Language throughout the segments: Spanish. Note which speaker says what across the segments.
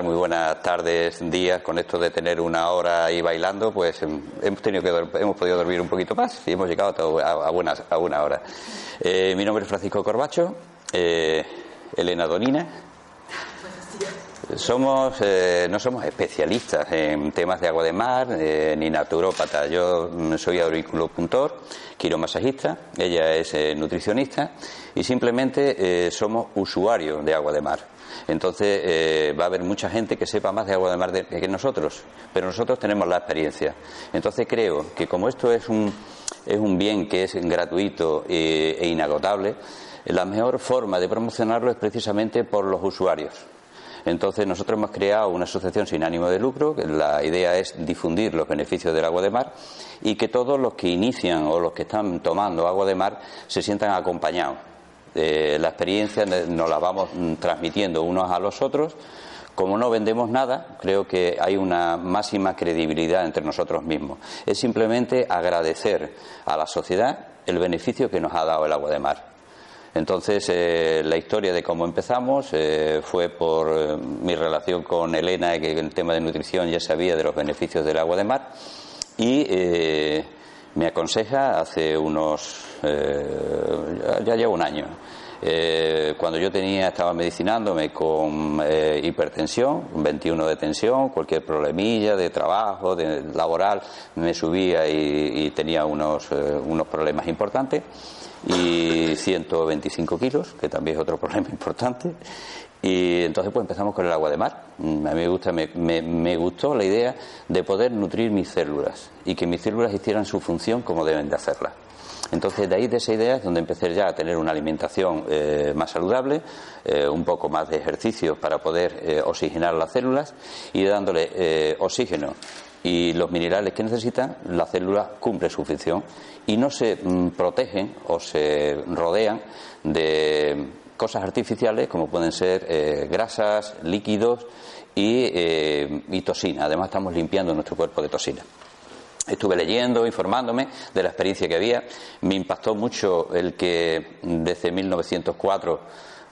Speaker 1: Muy buenas tardes, días. Con esto de tener una hora ahí bailando, pues em, hemos tenido que hemos podido dormir un poquito más y hemos llegado a, buenas, a buena hora. Eh, mi nombre es Francisco Corbacho, eh, Elena Donina. Somos, eh, no somos especialistas en temas de agua de mar ni naturópata. Yo mm, soy auriculopuntor, quiromasajista, ella es nutricionista y simplemente somos usuarios de agua de mar. Entonces eh, va a haber mucha gente que sepa más de agua de mar que nosotros, pero nosotros tenemos la experiencia. Entonces creo que como esto es un, es un bien que es gratuito eh, e inagotable, la mejor forma de promocionarlo es precisamente por los usuarios. Entonces nosotros hemos creado una asociación sin ánimo de lucro, que la idea es difundir los beneficios del agua de mar y que todos los que inician o los que están tomando agua de mar se sientan acompañados. Eh, la experiencia nos la vamos mm, transmitiendo unos a los otros. Como no vendemos nada, creo que hay una máxima credibilidad entre nosotros mismos. Es simplemente agradecer a la sociedad el beneficio que nos ha dado el agua de mar. Entonces, eh, la historia de cómo empezamos eh, fue por eh, mi relación con Elena, que en el tema de nutrición ya sabía de los beneficios del agua de mar, y eh, me aconseja hace unos. eh, ya, lleva un año. Eh, cuando yo tenía, estaba medicinándome con eh, hipertensión, 21 de tensión, cualquier problemilla de trabajo, de laboral, me subía y, tenía unos, unos problemas importantes y 125 kilos, que también es otro problema importante. Y entonces pues empezamos con el agua de mar. Mm, A mí me, gusta, me, me- gustó la idea de poder nutrir mis células y que mis células hicieran su función como deben de hacerla. Entonces de ahí de esa idea es donde empecé ya a tener una alimentación eh, más saludable, eh, un poco más de ejercicios para poder eh, oxigenar las células y dándole oxígeno y los minerales que necesitan, la célula cumple su función y no se mm, protegen o se rodean de cosas artificiales como pueden ser eh, grasas, líquidos y, eh, y toxina. Además estamos limpiando nuestro cuerpo de toxina. Estuve leyendo, informándome de la experiencia que había. Me impactó mucho el que desde 1904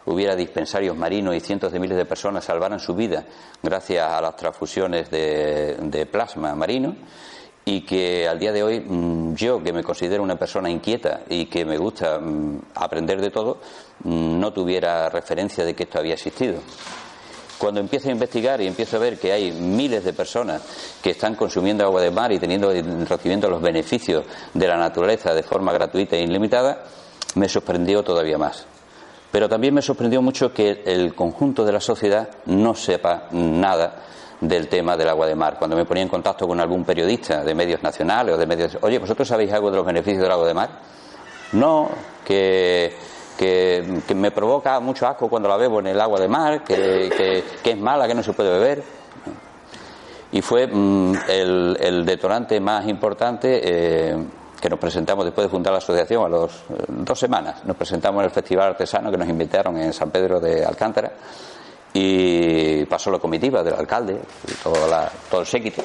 Speaker 1: hubiera dispensarios marinos y cientos de miles de personas salvaran su vida gracias a las transfusiones de, de plasma marino y que al día de hoy mm, yo, que me considero una persona inquieta y que me gusta mm, aprender de todo, mm, no tuviera referencia de que esto había existido. Cuando empiezo a investigar y empiezo a ver que hay miles de personas que están consumiendo agua de mar y teniendo, recibiendo los beneficios de la naturaleza de forma gratuita e ilimitada, me sorprendió todavía más. Pero también me sorprendió mucho que el conjunto de la sociedad no sepa nada del tema del agua de mar. Cuando me ponía en contacto con algún periodista de medios nacionales o de medios, oye, ¿vosotros sabéis algo de los beneficios del agua de mar? No, que, que, me provoca mucho asco cuando la bebo en el agua de mar, que, que- es mala, que no se puede beber. Y fue mm, el, el detonante más importante eh, que nos presentamos después de fundar la asociación a los eh, dos semanas. Nos presentamos en el Festival Artesano que nos invitaron en San Pedro de Alcántara y pasó la comitiva del alcalde y toda la- todo el séquito.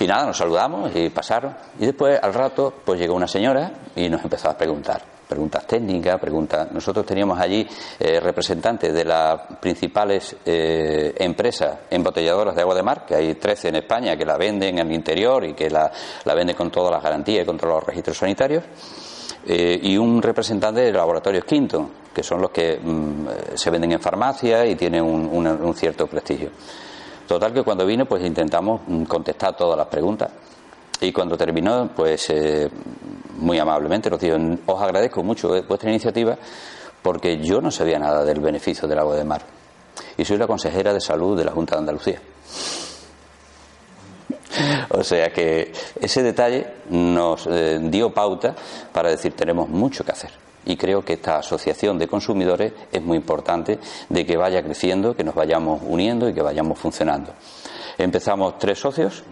Speaker 1: Y nada, nos saludamos y pasaron. Y después, al rato, pues llegó una señora y nos empezó a preguntar. preguntas técnicas, preguntas. Nosotros teníamos allí eh, representantes de las principales eh, empresas embotelladoras de agua de mar, que hay 13 en España que la venden en el interior y que la, venden con todas las garantías y con todos los registros sanitarios. Eh, y un representante de laboratorios Quinto, que son los que mm, se venden en farmacia y tienen un, cierto prestigio. Total que cuando vino, pues intentamos mm, contestar todas las preguntas. Y cuando terminó, pues eh, muy amablemente nos dijo, os agradezco mucho vuestra iniciativa porque yo no sabía nada del beneficio del agua de mar. Y soy la consejera de salud de la Junta de Andalucía. O sea que ese detalle nos eh, dio pauta para decir tenemos mucho que hacer. Y creo que esta asociación de consumidores es muy importante de que vaya creciendo, que nos vayamos uniendo y que vayamos funcionando. Empezamos tres socios,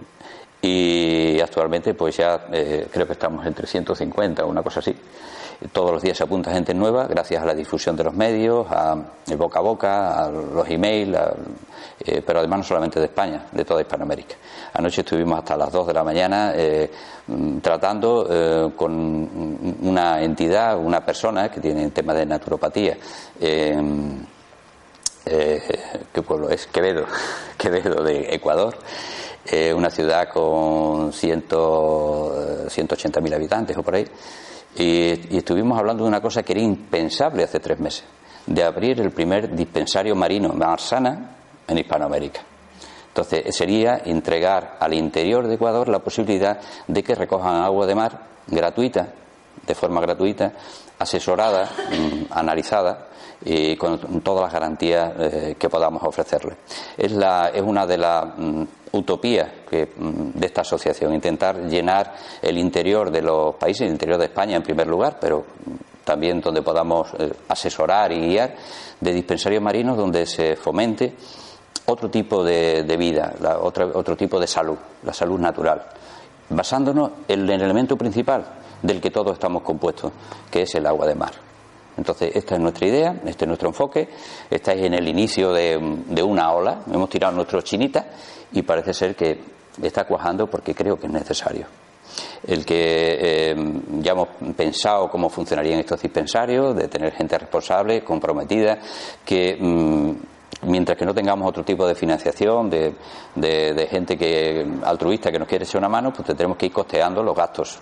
Speaker 1: y actualmente pues ya eh, creo que estamos en 350 o una cosa así. Todos los días se apunta gente nueva gracias a la difusión de los medios, a el boca a boca, a los emails, eh, pero además no solamente de España, de toda Hispanoamérica. Anoche estuvimos hasta las 2 de la mañana eh, tratando con una entidad, una persona que tiene tema de naturopatía. ¿Qué pueblo es? Quevedo, Quevedo de Ecuador eh, una ciudad con ciento, 180.000 habitantes o por ahí, y, estuvimos hablando de una cosa que era impensable hace tres meses, de abrir el primer dispensario marino Marsana en Hispanoamérica. Entonces sería entregar al interior de Ecuador la posibilidad de que recojan agua de mar gratuita, de forma gratuita, asesorada, mm, analizada y con todas las garantías eh, que podamos ofrecerle. Es, la, es una de las mm, utopía que, mm, de esta asociación, intentar llenar el interior de los países, el interior de España en primer lugar, pero también donde podamos eh, asesorar y guiar, de dispensarios marinos donde se fomente otro tipo de, vida, otro, tipo de salud, la salud natural, basándonos en el elemento principal del que todos estamos compuestos, que es el agua de mar. Entonces, esta es nuestra idea, este es nuestro enfoque. Estáis en el inicio de, de una ola, hemos tirado nuestros chinitas y parece ser que está cuajando porque creo que es necesario. El que eh, ya hemos pensado cómo funcionarían estos dispensarios, de tener gente responsable, comprometida, que mm, mientras que no tengamos otro tipo de financiación, de, gente que altruista que nos quiere echar una mano, pues tendremos que ir costeando los gastos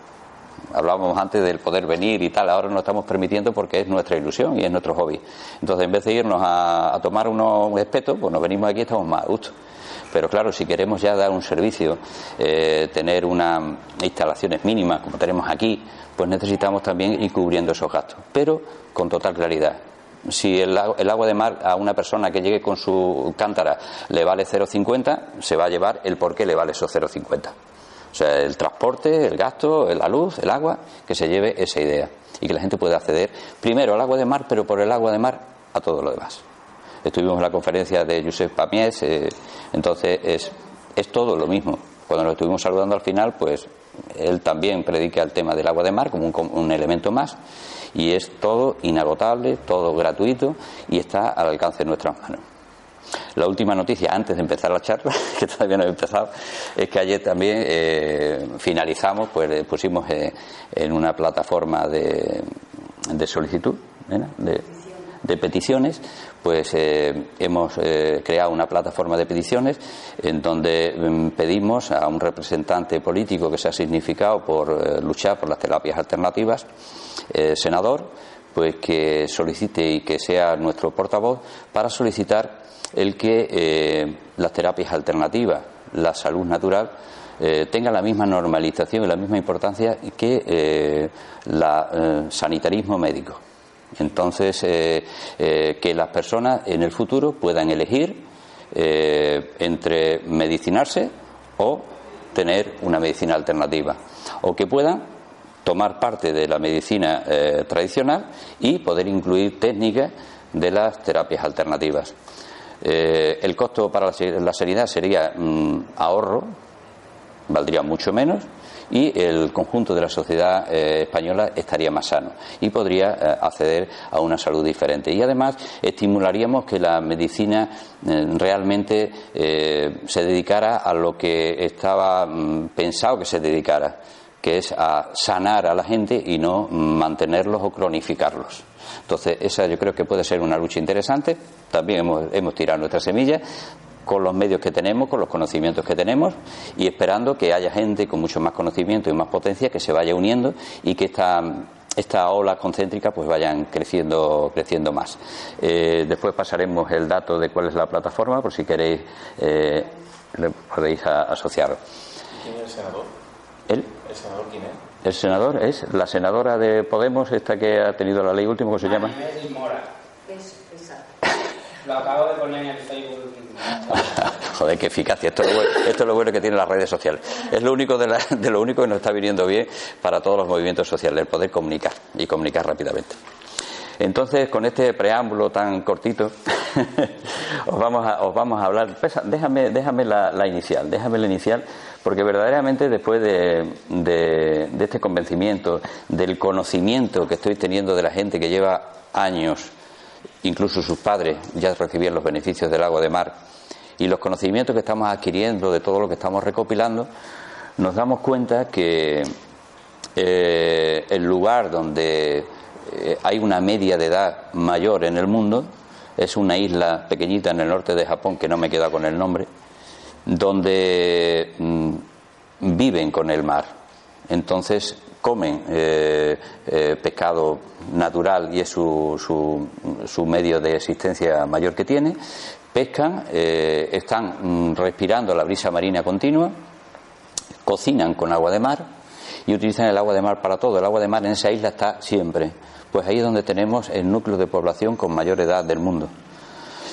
Speaker 1: hablábamos antes del poder venir y tal, ahora no estamos permitiendo porque es nuestra ilusión y es nuestro hobby. Entonces, en vez de irnos a, tomar unos espetos, pues nos venimos aquí y estamos más a gusto. Pero claro, si queremos ya dar un servicio, eh, tener unas instalaciones mínimas como tenemos aquí, pues necesitamos también ir cubriendo esos gastos, pero con total claridad. Si el, agua de mar a una persona que llegue con su cántara le vale 0,50, se va a llevar el por qué le vale esos 0,50. O sea, el transporte, el gasto, la luz, el agua, que se lleve esa idea y que la gente pueda acceder primero al agua de mar, pero por el agua de mar a todo lo demás estuvimos en la conferencia de Josep Pamies, eh, entonces es, es todo lo mismo. Cuando lo estuvimos saludando al final, pues él también predica el tema del agua de mar como un, un, elemento más y es todo inagotable, todo gratuito y está al alcance de nuestras manos. La última noticia, antes de empezar la charla, que todavía no he empezado, es que ayer también eh, finalizamos, pues eh, pusimos en una plataforma de, de solicitud, de, de peticiones, pues eh, hemos eh, creado una plataforma de peticiones en donde mm, pedimos a un representante político que se ha significado por eh, luchar por las terapias alternativas, senador, pues que solicite y que sea nuestro portavoz para solicitar el que las terapias alternativas, la salud natural, tenga la misma normalización y la misma importancia que el sanitarismo médico. Entonces, eh, eh, que las personas en el futuro puedan elegir eh, entre medicinarse o tener una medicina alternativa, o que puedan tomar parte de la medicina tradicional y poder incluir técnicas de las terapias alternativas. el costo para la, sanidad sería mm, ahorro, valdría mucho menos, y el conjunto de la sociedad eh, española estaría más sano y podría eh, acceder a una salud diferente. Y además estimularíamos que la medicina eh, realmente se dedicara a lo que estaba mm, pensado que se dedicara que es a sanar a la gente y no mantenerlos o cronificarlos. Entonces, esa yo creo que puede ser una lucha interesante. También hemos, hemos tirado nuestra semilla con los medios que tenemos, con los conocimientos que tenemos y esperando que haya gente con mucho más conocimiento y más potencia que se vaya uniendo y que esta, esta ola concéntrica pues vayan creciendo creciendo más. Eh, después pasaremos el dato de cuál es la plataforma por si queréis eh, le podéis asociar.
Speaker 2: ¿Quién es el senador?
Speaker 1: ¿El?
Speaker 2: ¿El senador quién es?
Speaker 1: El senador es la senadora de Podemos, esta que ha tenido la ley última, ¿cómo se llama?
Speaker 3: Mora.
Speaker 4: Es, exacto.
Speaker 3: Lo acabo de poner en el Facebook.
Speaker 1: Joder, qué eficacia. Esto es, lo bueno, esto es lo bueno que tienen las redes sociales. Es lo único de, la- de lo único que nos está viniendo bien para todos los movimientos sociales, el poder comunicar y comunicar rápidamente. Entonces, con este preámbulo tan cortito, os, vamos a, os vamos a hablar. Déjame déjame la, la inicial, déjame la inicial, porque verdaderamente después de, de- de este convencimiento, del conocimiento que estoy teniendo de la gente que lleva años, incluso sus padres ya recibían los beneficios del agua de mar, y los conocimientos que estamos adquiriendo de todo lo que estamos recopilando, nos damos cuenta que eh, el lugar donde eh, hay una media de edad mayor en el mundo es una isla pequeñita en el norte de Japón que no me queda con el nombre, donde mm, viven con el mar. Entonces comen eh, eh, pescado natural y es su, su, medio de existencia mayor que tiene. Pescan, eh, están mm, respirando la brisa marina continua, cocinan con agua de mar y utilizan el agua de mar para todo. El agua de mar en esa isla está siempre. Pues ahí es donde tenemos el núcleo de población con mayor edad del mundo.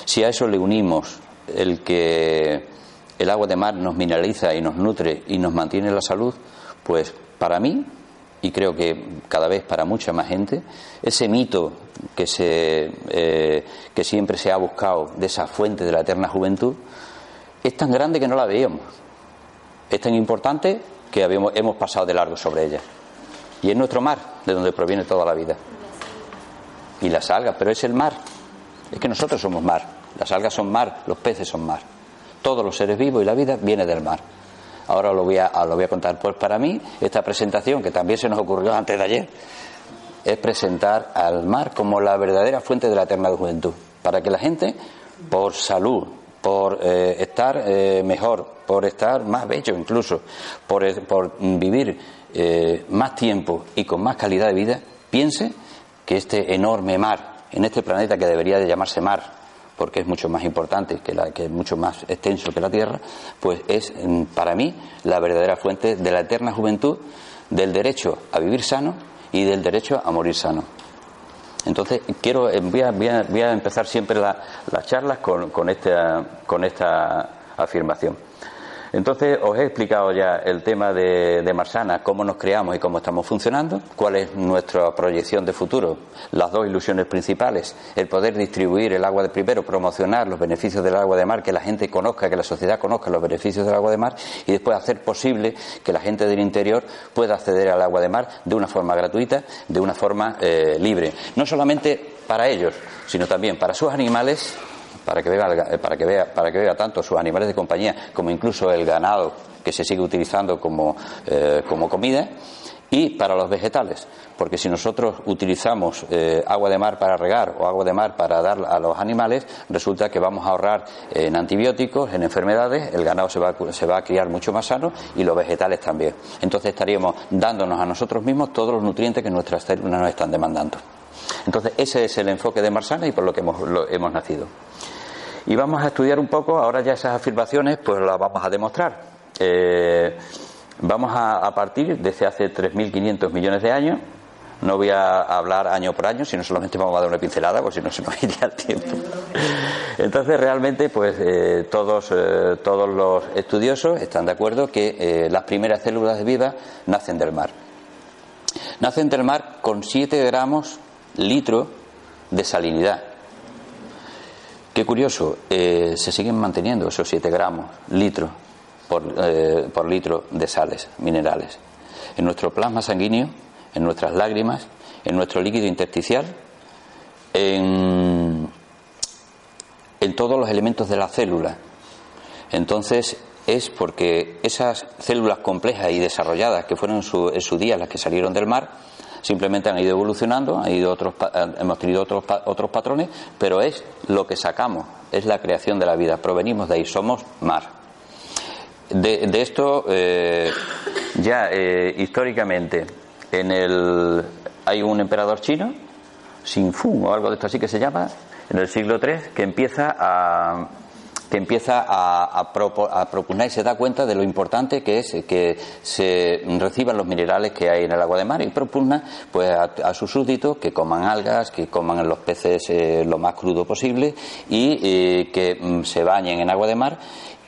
Speaker 1: Si a eso le unimos el que el agua de mar nos mineraliza y nos nutre y nos mantiene la salud, pues para mí, y creo que cada vez para mucha más gente, ese mito que, se, eh, que siempre se ha buscado de esa fuente de la eterna juventud, es tan grande que no la veíamos. Es tan importante que habíamos, hemos pasado de largo sobre ella. Y es nuestro mar, de donde proviene toda la vida. Y las algas, pero es el mar. Es que nosotros somos mar. Las algas son mar, los peces son mar. Todos los seres vivos y la vida viene del mar. Ahora lo voy a, lo voy a contar. Pues para mí, esta presentación, que también se nos ocurrió antes de ayer, es presentar al mar como la verdadera fuente de la eterna juventud. Para que la gente, por salud, por eh, estar eh, mejor, por estar más bello incluso, por, eh, por vivir más tiempo y con más calidad de vida, piense que este enorme mar, en este planeta que debería de llamarse mar, porque es mucho más importante, que, la, que es mucho más extenso que la Tierra, pues es mm, para mí la verdadera fuente de la eterna juventud, del derecho a vivir sano y del derecho a morir sano. Entonces, quiero, eh, voy a, voy a- empezar siempre la- las charlas con, con esta, con esta afirmación. Entonces, os he explicado ya el tema de, Marsana, cómo nos creamos y cómo estamos funcionando, cuál es nuestra proyección de futuro, las dos ilusiones principales, el poder distribuir el agua de primero, promocionar los beneficios del agua de mar, que la gente conozca, que la sociedad conozca los beneficios del agua de mar y después hacer posible que la gente del interior pueda acceder al agua de mar de una forma gratuita, de una forma eh, libre. No solamente para ellos, sino también para sus animales para que eh, para que vea, para que vea tanto sus animales de compañía como incluso el ganado que se sigue utilizando como, eh, como comida y para los vegetales, porque si nosotros utilizamos eh, agua de mar para regar o agua de mar para dar a los animales, resulta que vamos a ahorrar en antibióticos, en enfermedades, el ganado se va, se va a criar mucho más sano y los vegetales también. Entonces estaríamos dándonos a nosotros mismos todos los nutrientes que nuestras células nos están demandando. Entonces ese es el enfoque de Marsana y por lo que hemos, lo- hemos nacido. Y vamos a estudiar un poco, ahora ya esas afirmaciones, pues las vamos a demostrar. Eh, vamos a, partir desde hace 3.500 millones de años. No voy a hablar año por año, sino solamente vamos a dar una pincelada, porque si no se nos iría el tiempo. Entonces, realmente, pues eh, todos, eh, todos los estudiosos están de acuerdo que las primeras células vivas nacen del mar. Nacen del mar con 7 gramos litro de salinidad. Qué curioso, eh, se siguen manteniendo esos 7 gramos litro por, eh, por litro de sales minerales. En nuestro plasma sanguíneo, en nuestras lágrimas, en nuestro líquido intersticial, en, en todos los elementos de la célula. Entonces, es porque esas células complejas y desarrolladas que fueron en su, en su día las que salieron del mar, simplemente han ido evolucionando, ido otros, hemos tenido otros, otros patrones, pero es lo que sacamos, es la creación de la vida, provenimos de ahí, somos mar. De, esto, eh, ya eh, históricamente, en el, hay un emperador chino, Xin Fu o algo de esto así que se llama, en el siglo III, que empieza a que empieza a, propugnar y se da cuenta de lo importante que es que se reciban los minerales que hay en el agua de mar y propugna pues a, sus súbditos que coman algas, que coman los peces eh, lo más crudo posible y eh, que mm, se bañen en agua de mar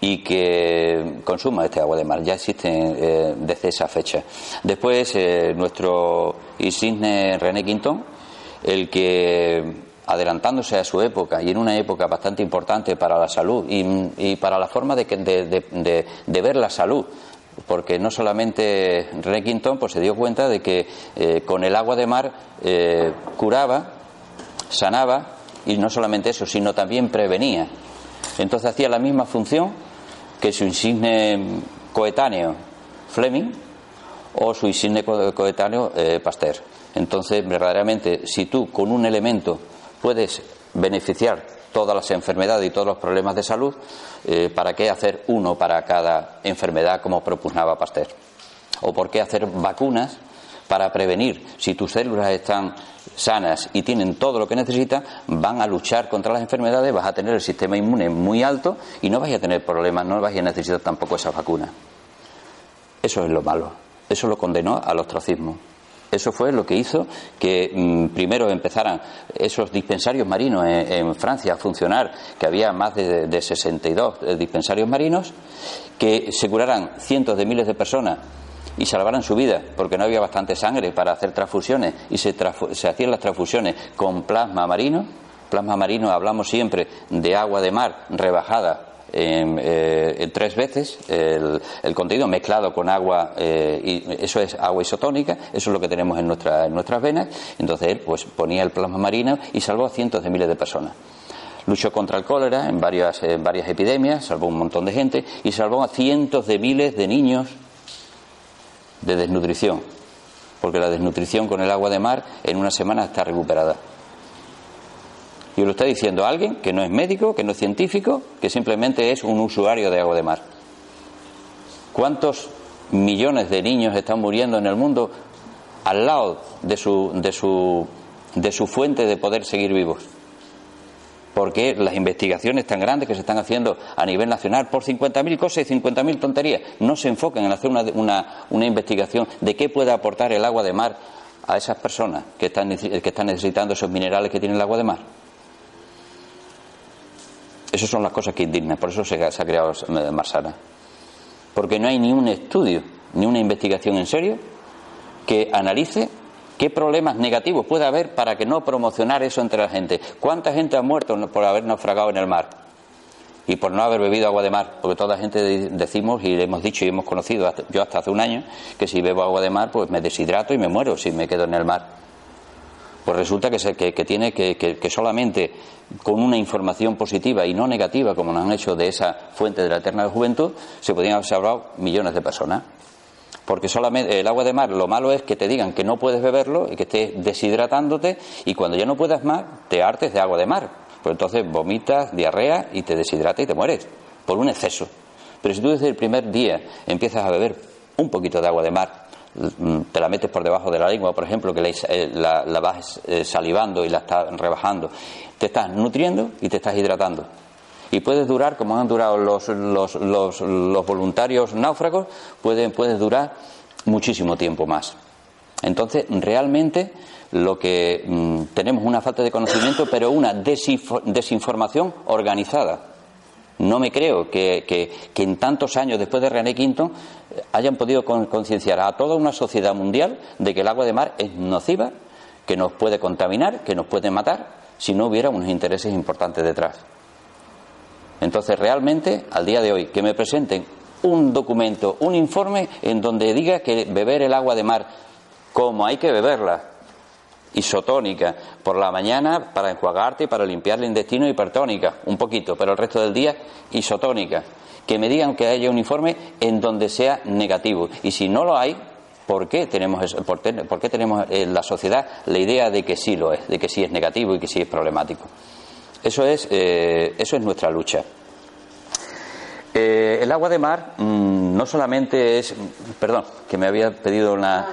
Speaker 1: y que consuma este agua de mar. Ya existen eh, desde esa fecha. Después, nuestro insigne René Quintón, el que adelantándose a su época y en una época bastante importante para la salud y, para la forma de, de- de- ver la salud, porque no solamente René pues se dio cuenta de que eh, con el agua de mar eh, curaba, sanaba y no solamente eso, sino también prevenía. Entonces hacía la misma función que su insigne coetáneo Fleming o su insigne co- coetáneo eh, Pasteur. Entonces, verdaderamente, si tú con un elemento puedes beneficiar todas las enfermedades y todos los problemas de salud, eh, ¿para qué hacer uno para cada enfermedad como propugnaba Pasteur? ¿O por qué hacer vacunas para prevenir? Si tus células están sanas y tienen todo lo que necesitan, van a luchar contra las enfermedades, vas a tener el sistema inmune muy alto y no vais a tener problemas, no vais a necesitar tampoco esas vacunas. Eso es lo malo. Eso lo condenó al ostracismo. Eso fue lo que hizo que mm, primero empezaran esos dispensarios marinos en, Francia a funcionar, que había más de, de 62 eh, dispensarios marinos, que se curaran cientos de miles de personas y salvaran su vida, porque no había bastante sangre para hacer transfusiones y se, hacían las transfusiones con plasma marino. Plasma marino, hablamos siempre de agua de mar rebajada tres veces el, el contenido mezclado con agua eh, y eso es agua isotónica eso es lo que tenemos en, nuestra- en nuestras venas. Entonces él pues ponía el plasma marino y salvó a cientos de miles de personas. Luchó contra el cólera en varias, en varias epidemias salvó un montón de gente y salvó a cientos de miles de niños de desnutrición porque la desnutrición con el agua de mar en una semana está recuperada y lo está diciendo alguien que no es médico, que no es científico, que simplemente es un usuario de agua de mar. ¿Cuántos millones de niños están muriendo en el mundo al lado de su, fuente de poder seguir vivos? Porque las investigaciones tan grandes que se están haciendo a nivel nacional por 50.000 cosas y 50.000 tonterías no se enfocan en hacer una, investigación de qué puede aportar el agua de mar a esas personas que están, que están necesitando esos minerales que tiene el agua de mar. Esas son las cosas que indignan, por eso se, ha creado eh, Marsana. Porque no hay ni un estudio, ni una investigación en serio que analice qué problemas negativos puede haber para que no promocionar eso entre la gente. ¿Cuánta gente ha muerto por haber naufragado en el mar? Y por no haber bebido agua de mar, porque toda la gente de- decimos y hemos dicho y hemos conocido, yo hasta hace un año, que si bebo agua de mar, pues me deshidrato y me muero si me quedo en el mar. Pues resulta que, se- que, tiene que, que- solamente con una información positiva y no negativa, como nos han hecho de esa fuente de la eterna juventud, se podrían haber salvado millones de personas. Porque solamente el agua de mar, lo malo es que te digan que no puedes beberlo y que estés deshidratándote y cuando ya no puedas más, te hartes de agua de mar. Pues entonces vomitas, diarrea y te deshidratas y te mueres por un exceso. Pero si tú desde el primer día empiezas a beber un poquito de agua de mar, te la metes por debajo de la lengua, por ejemplo, que la, eh, la- vas eh, salivando y la estás rebajando, te estás nutriendo y te estás hidratando. Y puedes durar, como han durado los, los, los, los voluntarios náufragos, pueden, puedes durar muchísimo tiempo más. Entonces, realmente lo que mm, tenemos una falta de conocimiento, pero una desinfo- desinformación organizada. No me creo que, que- que en tantos años después de René eh, hayan podido con- concienciar a toda una sociedad mundial de que el agua de mar es nociva, que nos puede contaminar, que nos puede matar, si no hubiera unos intereses importantes detrás. Entonces, realmente, al día de hoy, que me presenten un documento, un informe en donde diga que beber el agua de mar como hay que beberla, isotónica, por la mañana para enjuagarte y para limpiar el intestino hipertónica, un poquito, pero el resto del día isotónica. que me digan que haya un informe en donde sea negativo. Y si no lo hay, ¿por qué tenemos, eso? ¿Por, qué tenemos en la sociedad la idea de que sí lo es, de que sí es negativo y que sí es problemático? Eso es, eh, eso es nuestra lucha. Eh, el agua de mar mm, no solamente es. Perdón, que me había pedido una.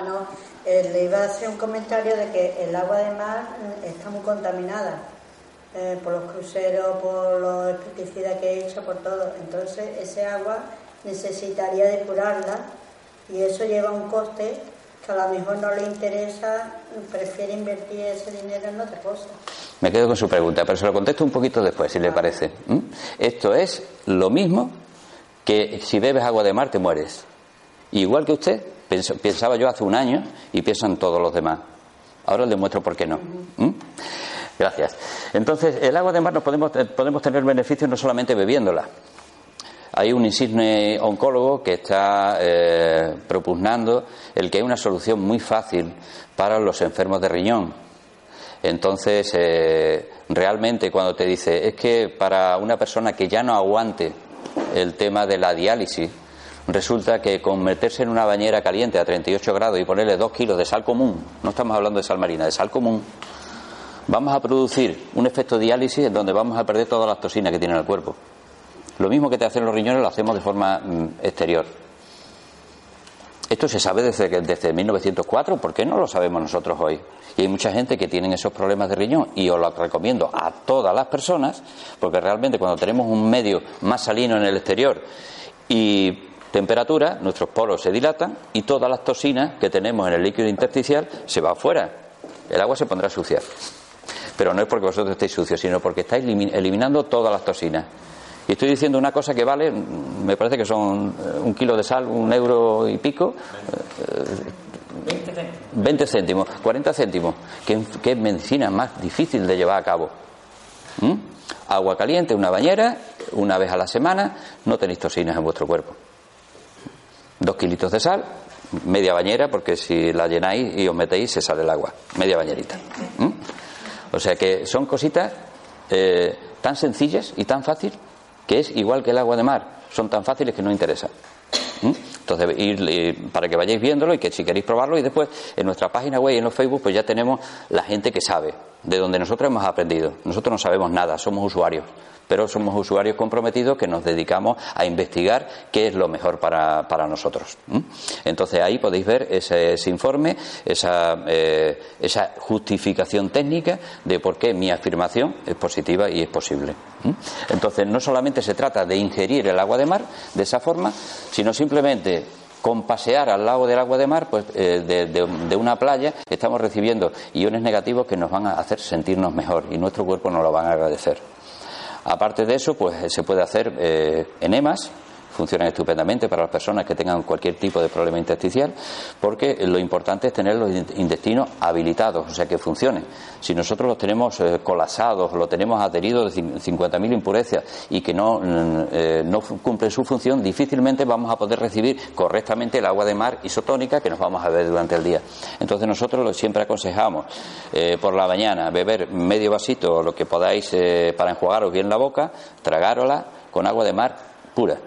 Speaker 4: Eh, le iba a hacer un comentario de que el agua de mar mm, está muy contaminada eh, por los cruceros, por los pesticidas que he hecho, por todo. Entonces, ese agua necesitaría depurarla y eso lleva un coste que a lo mejor no le interesa, prefiere invertir ese dinero en otra cosa.
Speaker 1: Me quedo con su pregunta, pero se lo contesto un poquito después, si le parece. Esto es lo mismo que si bebes agua de mar te mueres. Igual que usted, pensaba yo hace un año y piensan todos los demás. Ahora le muestro por qué no. ¿Mm? Gracias. Entonces, el agua de mar nos podemos, eh, podemos tener beneficios no solamente bebiéndola. Hay un insigne oncólogo que está eh, propugnando el que hay una solución muy fácil para los enfermos de riñón. Entonces, eh, realmente cuando te dice, es que para una persona que ya no aguante el tema de la diálisis. Resulta que con meterse en una bañera caliente a 38 grados y ponerle dos kilos de sal común, no estamos hablando de sal marina, de sal común, vamos a producir un efecto diálisis en donde vamos a perder todas las toxinas que tiene el cuerpo. Lo mismo que te hacen los riñones lo hacemos de forma mm, exterior. Esto se sabe desde, desde 1904, ¿por qué no lo sabemos nosotros hoy? Y hay mucha gente que tiene esos problemas de riñón y os lo recomiendo a todas las personas, porque realmente cuando tenemos un medio más salino en el exterior y temperatura, nuestros poros se dilatan y todas las toxinas que tenemos en el líquido intersticial se va afuera. El agua se pondrá sucia. Pero no es porque vosotros estéis sucios, sino porque estáis eliminando todas las toxinas. Y estoy diciendo una cosa que vale, me parece que son eh, un kilo de sal, un euro y pico. 20 céntimos, 40 céntimos, que, es medicina más difícil de llevar a cabo. ¿Mm? Agua caliente, una bañera, una vez a la semana, no tenéis toxinas en vuestro cuerpo. Dos kilitos de sal, media bañera, porque si la llenáis y os metéis se sale el agua, media bañerita. O sea que son cositas eh, tan sencillas y tan fáciles que es igual que el agua de mar, son tan fáciles que no interesan. Entonces, ir, para que vayáis viéndolo y que si queréis probarlo, y después en nuestra página web y en los Facebook, pues ya tenemos la gente que sabe, de donde nosotros hemos aprendido. Nosotros no sabemos nada, somos usuarios pero somos usuarios comprometidos que nos dedicamos a investigar qué es lo mejor para, nosotros. Entonces ahí podéis ver ese, informe, esa, eh, esa, justificación técnica de por qué mi afirmación es positiva y es posible. Entonces no solamente se trata de ingerir el agua de mar de esa forma, sino simplemente con pasear al lado del agua de mar, pues eh, de, una playa, estamos recibiendo iones negativos que nos van a hacer sentirnos mejor y nuestro cuerpo nos lo van a agradecer. Aparte de eso, pues se puede hacer eh, enemas, funcionan estupendamente para las personas que tengan cualquier tipo de problema intersticial, porque lo importante es tener los intestinos habilitados, o sea, que funcionen. Si nosotros los tenemos eh, colapsados, lo tenemos adheridos de 50.000 impurezas y que no, eh, no cumplen su función, difícilmente vamos a poder recibir correctamente el agua de mar isotónica que nos vamos a beber durante el día. Entonces nosotros siempre aconsejamos por la mañana beber medio vasito, lo que podáis para enjuagaros bien la boca, tragárosla con agua de mar pura.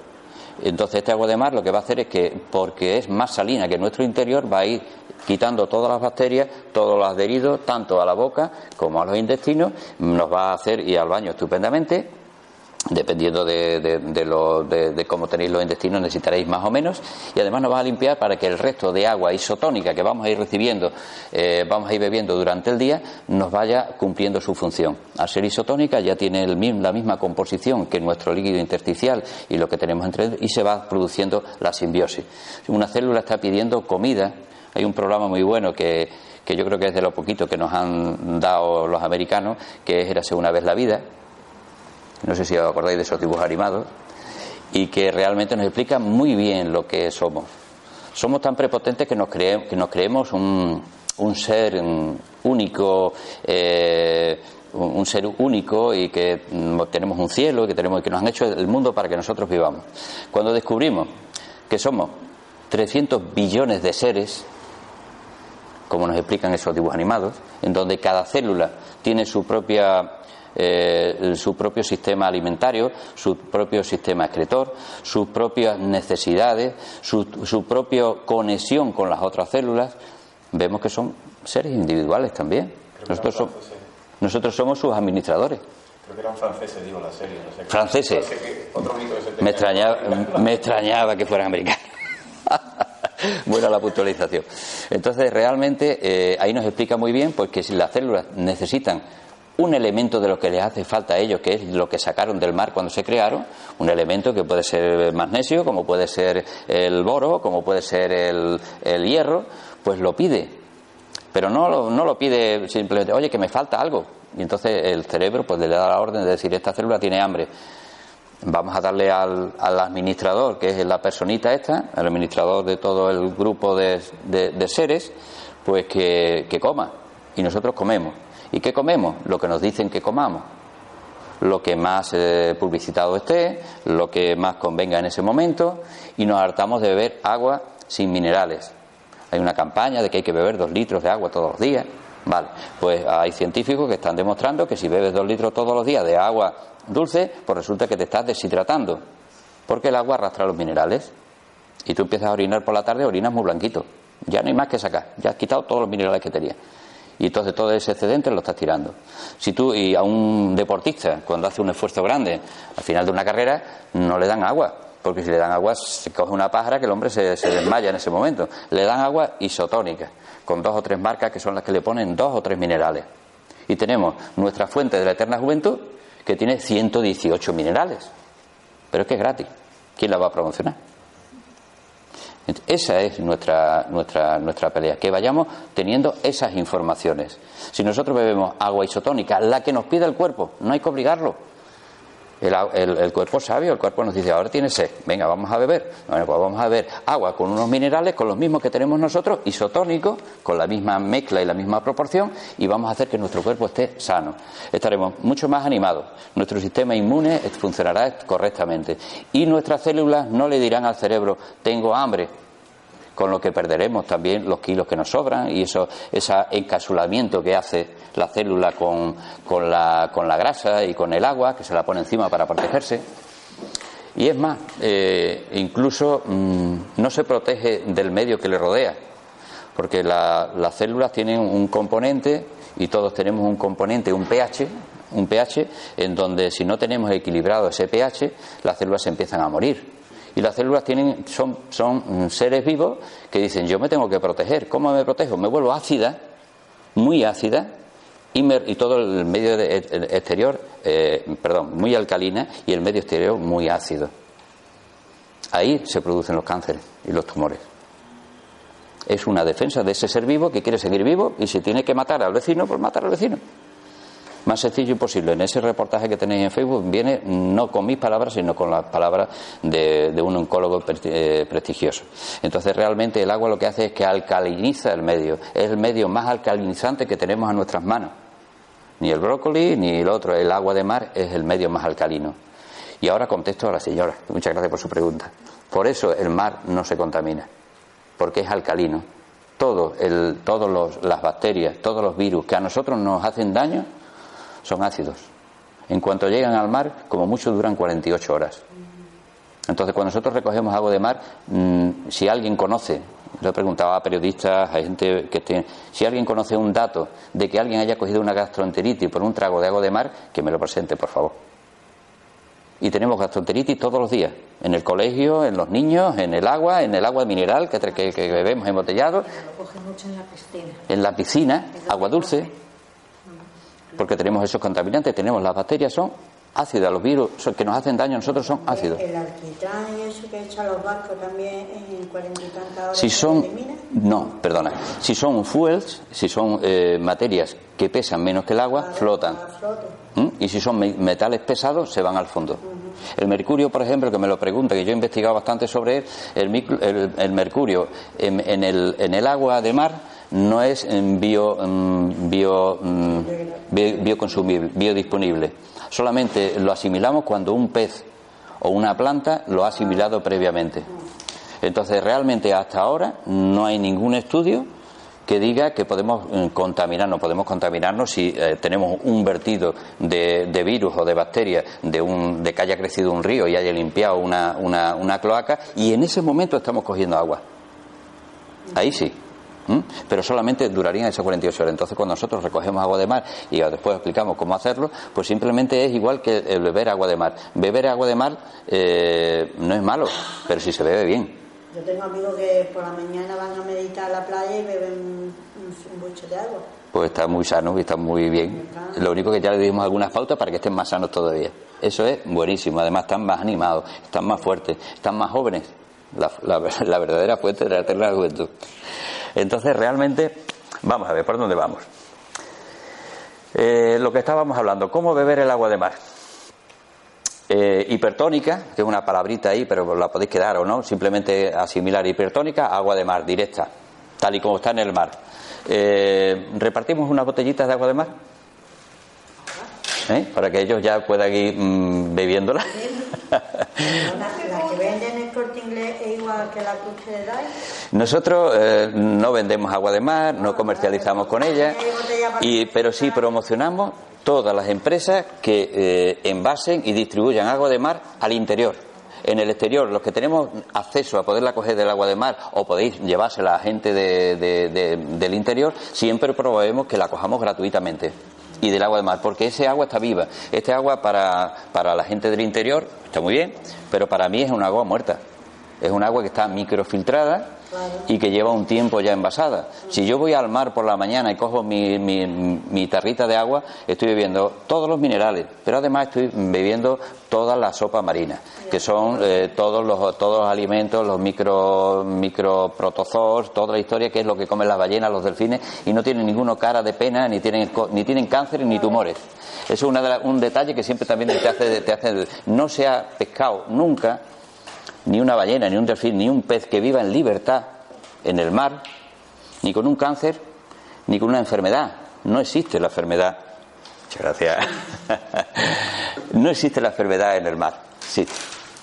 Speaker 1: Entonces este agua de mar lo que va a hacer es que, porque es más salina que nuestro interior, va a ir quitando todas las bacterias, todos los adheridos, tanto a la boca como a los intestinos, nos va a hacer ir al baño estupendamente dependiendo de, de, cómo tenéis los intestinos, necesitaréis más o menos, y además nos va a limpiar para que el resto de agua isotónica que vamos a ir recibiendo, eh, vamos a ir bebiendo durante el día, nos vaya cumpliendo su función. Al ser isotónica ya tiene la misma composición que nuestro líquido intersticial y lo que tenemos entre y se va produciendo la simbiosis. Una célula está pidiendo comida, hay un programa muy bueno que, que yo creo que es de lo poquito que nos han dado los americanos, que es Érase una vez la vida, no sé si os acordáis de esos dibujos animados, y que realmente nos explica muy bien lo que somos. Somos tan prepotentes que nos, creemos un, ser único, eh, un ser único y que tenemos un cielo y que, tenemos, que nos han hecho el mundo para que nosotros vivamos. Cuando descubrimos que somos 300 billones de seres, como nos explican esos dibujos animados, en donde cada célula tiene su propia eh, su propio sistema alimentario, su propio sistema excretor, sus propias necesidades, su, su propia conexión con las otras células, vemos que son seres individuales también. Nosotros, so- nosotros somos sus administradores.
Speaker 2: Creo que eran franceses, digo, la serie. No sé.
Speaker 1: Franceses.
Speaker 2: Otro mito que se.
Speaker 1: Me extrañaba, me extrañaba que fueran americanos. Buena la puntualización. Entonces, realmente, eh, ahí nos explica muy bien pues, que si las células necesitan un elemento de lo que les hace falta a ellos, que es lo que sacaron del mar cuando se crearon, un elemento que puede ser magnesio, como puede ser el boro, como puede ser el, el hierro, pues lo pide. Pero no lo, no lo pide simplemente, oye, que me falta algo. Y entonces el cerebro pues le da la orden de decir, esta célula tiene hambre. Vamos a darle al, al administrador, que es la personita esta, el administrador de todo el grupo de, de- de seres, pues que, que coma. Y nosotros comemos. ¿Y qué comemos? Lo que nos dicen que comamos. Lo que más eh, publicitado esté, lo que más convenga en ese momento, y nos hartamos de beber agua sin minerales. Hay una campaña de que hay que beber dos litros de agua todos los días. Vale, pues hay científicos que están demostrando que si bebes dos litros todos los días de agua dulce, pues resulta que te estás deshidratando. Porque el agua arrastra los minerales. Y tú empiezas a orinar por la tarde, orinas muy blanquito. Ya no hay más que sacar. Ya has quitado todos los minerales que tenías. Y entonces todo ese excedente lo estás tirando. Si tú y a un deportista, cuando hace un esfuerzo grande, al final de una carrera, no le dan agua. Porque si le dan agua, se coge una pájara que el hombre se, se desmaya en ese momento. Le dan agua isotónica, con dos o tres marcas que son las que le ponen dos o tres minerales. Y tenemos nuestra fuente de la eterna juventud, que tiene 118 minerales. Pero es que es gratis. ¿Quién la va a promocionar? Esa es nuestra, nuestra, nuestra pelea, que vayamos teniendo esas informaciones. Si nosotros bebemos agua isotónica, la que nos pide el cuerpo, no hay que obligarlo. El, el cuerpo sabio, el cuerpo nos dice, ahora tienes sed, venga, vamos a beber. Bueno, pues vamos a beber agua con unos minerales, con los mismos que tenemos nosotros, isotónicos, con la misma mezcla y la misma proporción, y vamos a hacer que nuestro cuerpo esté sano. Estaremos mucho más animados, nuestro sistema inmune funcionará correctamente, y nuestras células no le dirán al cerebro, tengo hambre, con lo que perderemos también los kilos que nos sobran y eso ese encasulamiento que hace la célula con, con la, con la grasa y con el agua que se la pone encima para protegerse. Y es más, eh, incluso mm, no se protege del medio que le rodea, porque la- las células tienen un componente y todos tenemos un componente, un pH, un pH en donde si no tenemos equilibrado ese pH, las células se empiezan a morir. Y las células tienen, son, son mm, seres vivos que dicen, yo me tengo que proteger. ¿Cómo me protejo? Me vuelvo ácida, muy ácida, y, me- y todo el medio exterior, eh, perdón, muy alcalina y el medio exterior muy ácido. Ahí se producen los cánceres y los tumores. Es una defensa de ese ser vivo que quiere seguir vivo y si tiene que matar al vecino, pues matar al vecino. Más sencillo imposible. En ese reportaje que tenéis en Facebook viene no con mis palabras, sino con las palabras de, de un oncólogo eh, prestigioso. Entonces, realmente el agua lo que hace es que alcaliniza el medio. Es el medio más alcalinizante que tenemos a nuestras manos. Ni el brócoli ni el otro. El agua de mar es el medio más alcalino. Y ahora contesto a la señora. Muchas gracias por su pregunta. Por eso el mar no se contamina, porque es alcalino. Todo el, todos los, las bacterias, todos los virus que a nosotros nos hacen daño son ácidos. En cuanto llegan al mar, como mucho duran 48 horas. Entonces, cuando nosotros recogemos agua de mar, mm, si alguien conoce, lo he preguntado a periodistas, a gente que esté, si alguien conoce un dato de que alguien haya cogido una gastroenteritis por un trago de agua de mar, que me lo presente, por favor. Y tenemos gastroenteritis todos los días, en el colegio, en los niños, en el agua, en el agua mineral que, que- que bebemos embotellado,
Speaker 5: Lo coge mucho en la piscina.
Speaker 1: en la piscina, agua dulce, porque tenemos esos contaminantes, tenemos las bacterias, son ácidas, los virus que nos hacen daño a nosotros son ácidos.
Speaker 4: El alquitrán y eso que echan los barcos también en cuarenta y tantas horas.
Speaker 1: Si
Speaker 4: se
Speaker 1: son,
Speaker 4: elimina.
Speaker 1: no, perdona, si son fuels, si son eh, materias que pesan menos que el agua,
Speaker 4: Vale,
Speaker 1: flotan.
Speaker 4: a flote.
Speaker 1: ¿Mm? Y si son me- metales pesados, se van al fondo. El mercurio, por ejemplo, que me lo pregunta, que yo he investigado bastante sobre él, el, el- el mercurio en, en el, en el agua de mar no es mm, bio, mm, bio, bi- bioconsumible, biodisponible. Solamente lo asimilamos cuando un pez o una planta lo ha asimilado previamente. Entonces, realmente hasta ahora no hay ningún estudio que diga que podemos contaminarnos, podemos contaminarnos si eh, tenemos un vertido de, de, virus o de bacterias de, un, de que haya crecido un río y haya limpiado una, una, una cloaca y en ese momento estamos cogiendo agua. Ahí sí. Pero solamente durarían esas 48 horas. Entonces, cuando nosotros recogemos agua de mar y después explicamos cómo hacerlo, pues simplemente es igual que el beber agua de mar. Beber agua de mar eh, no es malo, pero si se bebe bien.
Speaker 4: Yo tengo amigos que por la mañana van a meditar a la playa y beben un, un de agua.
Speaker 1: Pues está muy sano y está muy bien. Lo único que ya le dimos algunas pautas para que estén más sanos todavía. Eso es buenísimo. Además, están más animados, están más fuertes, están más jóvenes. La, la verdadera fuente de la eterna juventud. Entonces, realmente, vamos a ver, ¿por dónde vamos? Eh, lo que estábamos hablando, ¿cómo beber el agua de mar? Eh, hipertónica, que es una palabrita ahí, pero la podéis quedar o no, simplemente asimilar hipertónica, agua de mar, directa, tal y como está en el mar. Eh, ¿Repartimos unas botellitas de agua de mar? Para que ellos ya puedan ir mm, bebiéndola.
Speaker 4: ¿La, que la de
Speaker 1: Nosotros eh, no vendemos agua de mar, no comercializamos con ella, y, pero sí promocionamos todas las empresas que eh, envasen y distribuyan agua de mar al interior. En el exterior, los que tenemos acceso a poderla coger del agua de mar o podéis llevársela a gente del interior, siempre promovemos que la cojamos gratuitamente y del agua de mar, porque ese agua está viva. Este agua para, para la gente del interior está muy bien, pero para mí es un agua muerta. Es un agua que está microfiltrada y que lleva un tiempo ya envasada. Si yo voy al mar por la mañana y cojo mi, tarrita de agua, estoy bebiendo todos los minerales, pero además estoy bebiendo toda la sopa marina, que son eh, todos, los, todos los alimentos, los micro, microprotozoos, toda la historia que es lo que comen las ballenas, los delfines, y no tienen ninguno cara de pena, ni tienen, ni tienen cáncer ni tumores. Eso es un detalle que siempre también te hace, te hace. No se ha pescado nunca ni una ballena, ni un delfín, ni un pez que viva en libertad en el mar, ni con un cáncer, ni con una enfermedad. No existe la enfermedad. Muchas gracias. no existe la enfermedad en el mar. Sí.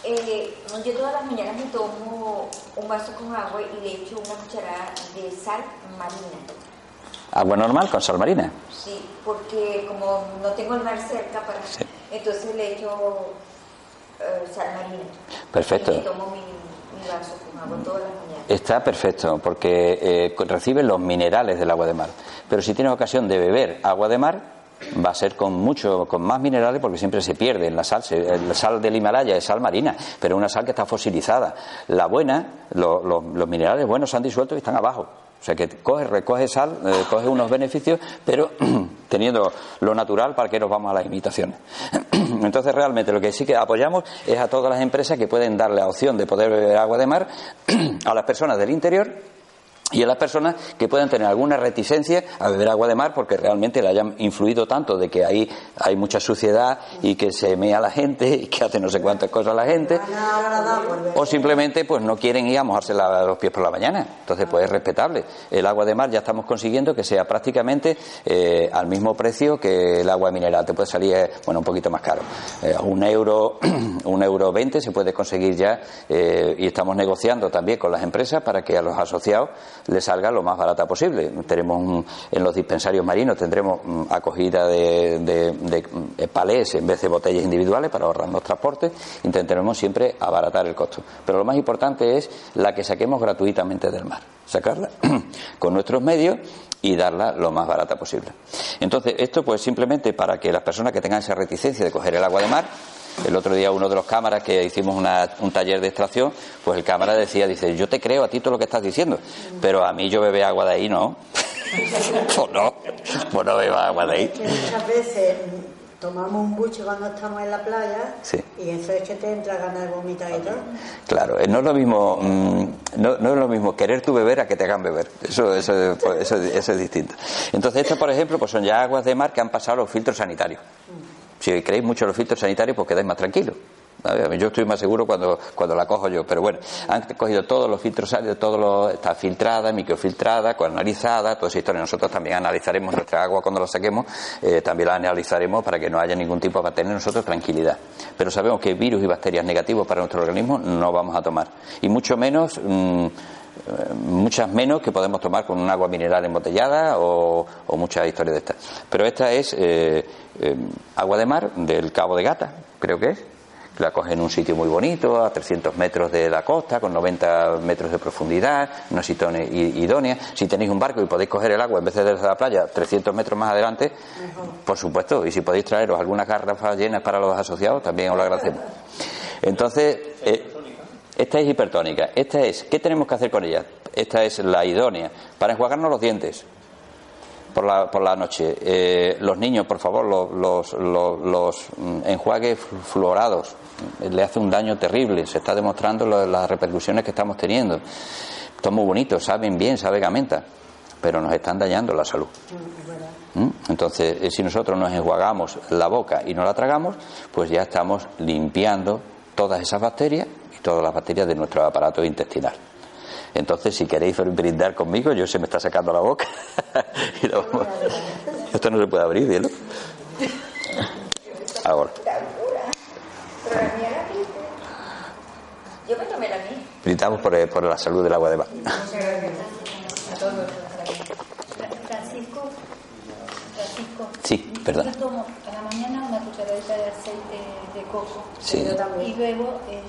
Speaker 5: Eh, yo todas las mañanas me tomo un vaso con agua y le echo una cucharada de sal marina.
Speaker 1: ¿Agua normal con sal marina?
Speaker 5: Sí, porque como no tengo el mar cerca, para, entonces le echo eh,
Speaker 1: perfecto. Está perfecto, porque eh, recibe los minerales del agua de mar. Pero si tienes ocasión de beber agua de mar, va a ser con mucho, con más minerales porque siempre se pierde en la sal. la sal del Himalaya es sal marina, pero es una sal que está fosilizada. La buena, los minerales buenos se han disuelto y están abajo. O sea que coge, recoge sal, eh, coge unos beneficios, pero teniendo lo natural para que nos vamos a las imitaciones. Entonces realmente lo que sí que apoyamos es a todas las empresas que pueden darle la opción de poder beber agua de mar a las personas del interior y a las personas que puedan tener alguna reticencia a beber agua de mar porque realmente le hayan influido tanto de que ahí hay mucha suciedad y que se mea la gente y que hace no sé cuántas cosas la gente o simplemente pues no quieren ir a mojarse los pies por la mañana. Entonces pues es respetable. El agua de mar ya estamos consiguiendo que sea prácticamente eh, al mismo precio que el agua mineral. Te puede salir eh, bueno un poquito más caro. Eh, un euro un euro veinte se puede conseguir ya y estamos negociando también con las empresas para que a los asociados le salga lo más barata posible. Tenemos en los dispensarios marinos tendremos mm, acogida de, de, palés en vez de botellas individuales para ahorrarnos transporte. Intentaremos siempre abaratar el costo. Pero lo más importante es la que saquemos gratuitamente del mar. Sacarla con nuestros medios y darla lo más barata posible. Entonces, esto pues simplemente para que las personas que tengan esa reticencia de coger el agua de mar el otro día uno de los cámaras que hicimos un taller de extracción, pues el cámara decía, dice, yo te creo a ti todo lo que estás diciendo, pero a mí yo bebe agua de ahí, ¿no? pues no, pues no bebo agua de ahí.
Speaker 4: muchas veces tomamos un buche cuando estamos en la playa y eso es que te entra ganas de vomitar y todo.
Speaker 1: Claro, eh, no es lo mismo mm, no, es lo mismo querer tu beber a que te hagan beber. Eso, eso, pues, eso, eso es distinto. Entonces, estas, por ejemplo, pues son ya aguas de mar que han pasado los filtros sanitarios. Si creéis mucho los filtros sanitarios, pues quedáis más tranquilos. Yo estoy más seguro cuando, cuando la cojo yo, pero bueno, han cogido todos los filtros sanitarios, todo lo, está filtrada, microfiltrada, analizada, toda esa historia. Nosotros también analizaremos nuestra agua cuando la saquemos, eh, también la analizaremos para que no haya ningún tipo de tener nosotros tranquilidad. Pero sabemos que virus y bacterias negativos para nuestro organismo no vamos a tomar. Y mucho menos. Mm, muchas menos que podemos tomar con un agua mineral embotellada o, o muchas historias de estas. Pero esta es eh, eh, agua de mar del Cabo de Gata, creo que es. La cogen en un sitio muy bonito, a 300 metros de la costa, con 90 metros de profundidad, una situación idónea. Si tenéis un barco y podéis coger el agua en vez de desde la playa 300 metros más adelante, por supuesto. Y si podéis traeros algunas garrafas llenas para los asociados, también os lo agradecemos. Entonces, eh, esta es hipertónica. Esta es, ¿qué tenemos que hacer con ella? Esta es la idónea para enjuagarnos los dientes por la, por la noche. Eh, los niños, por favor, los, los, los- los, mm, enjuagues flu- fluorados le hace un daño terrible. Se está demostrando lo- las repercusiones que estamos teniendo. Están muy bonitos, saben bien, saben a pero nos están dañando la salud. ¿Mm? Entonces, eh, si nosotros nos enjuagamos la boca y no la tragamos, pues ya estamos limpiando todas esas bacterias todas las bacterias de nuestro aparato intestinal. Entonces, si queréis brindar conmigo, yo se me está sacando la boca. Y lo vamos- Esto no se puede abrir, ¿no? Ahora.
Speaker 5: Yo me tomé la mía.
Speaker 1: brindamos por, eh, por la salud del agua de mar.
Speaker 6: Francisco, Francisco.
Speaker 1: Sí, perdona.
Speaker 6: Yo tomo a la mañana una cucharadita de aceite de coco.
Speaker 1: Sí.
Speaker 6: Y luego eh,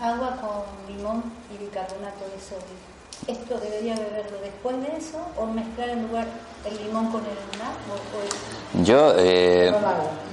Speaker 6: agua con limón y bicarbonato de sodio. ¿Esto debería beberlo después de eso o mezclar en lugar el limón con el mar? O, o es-
Speaker 1: Yo, eh,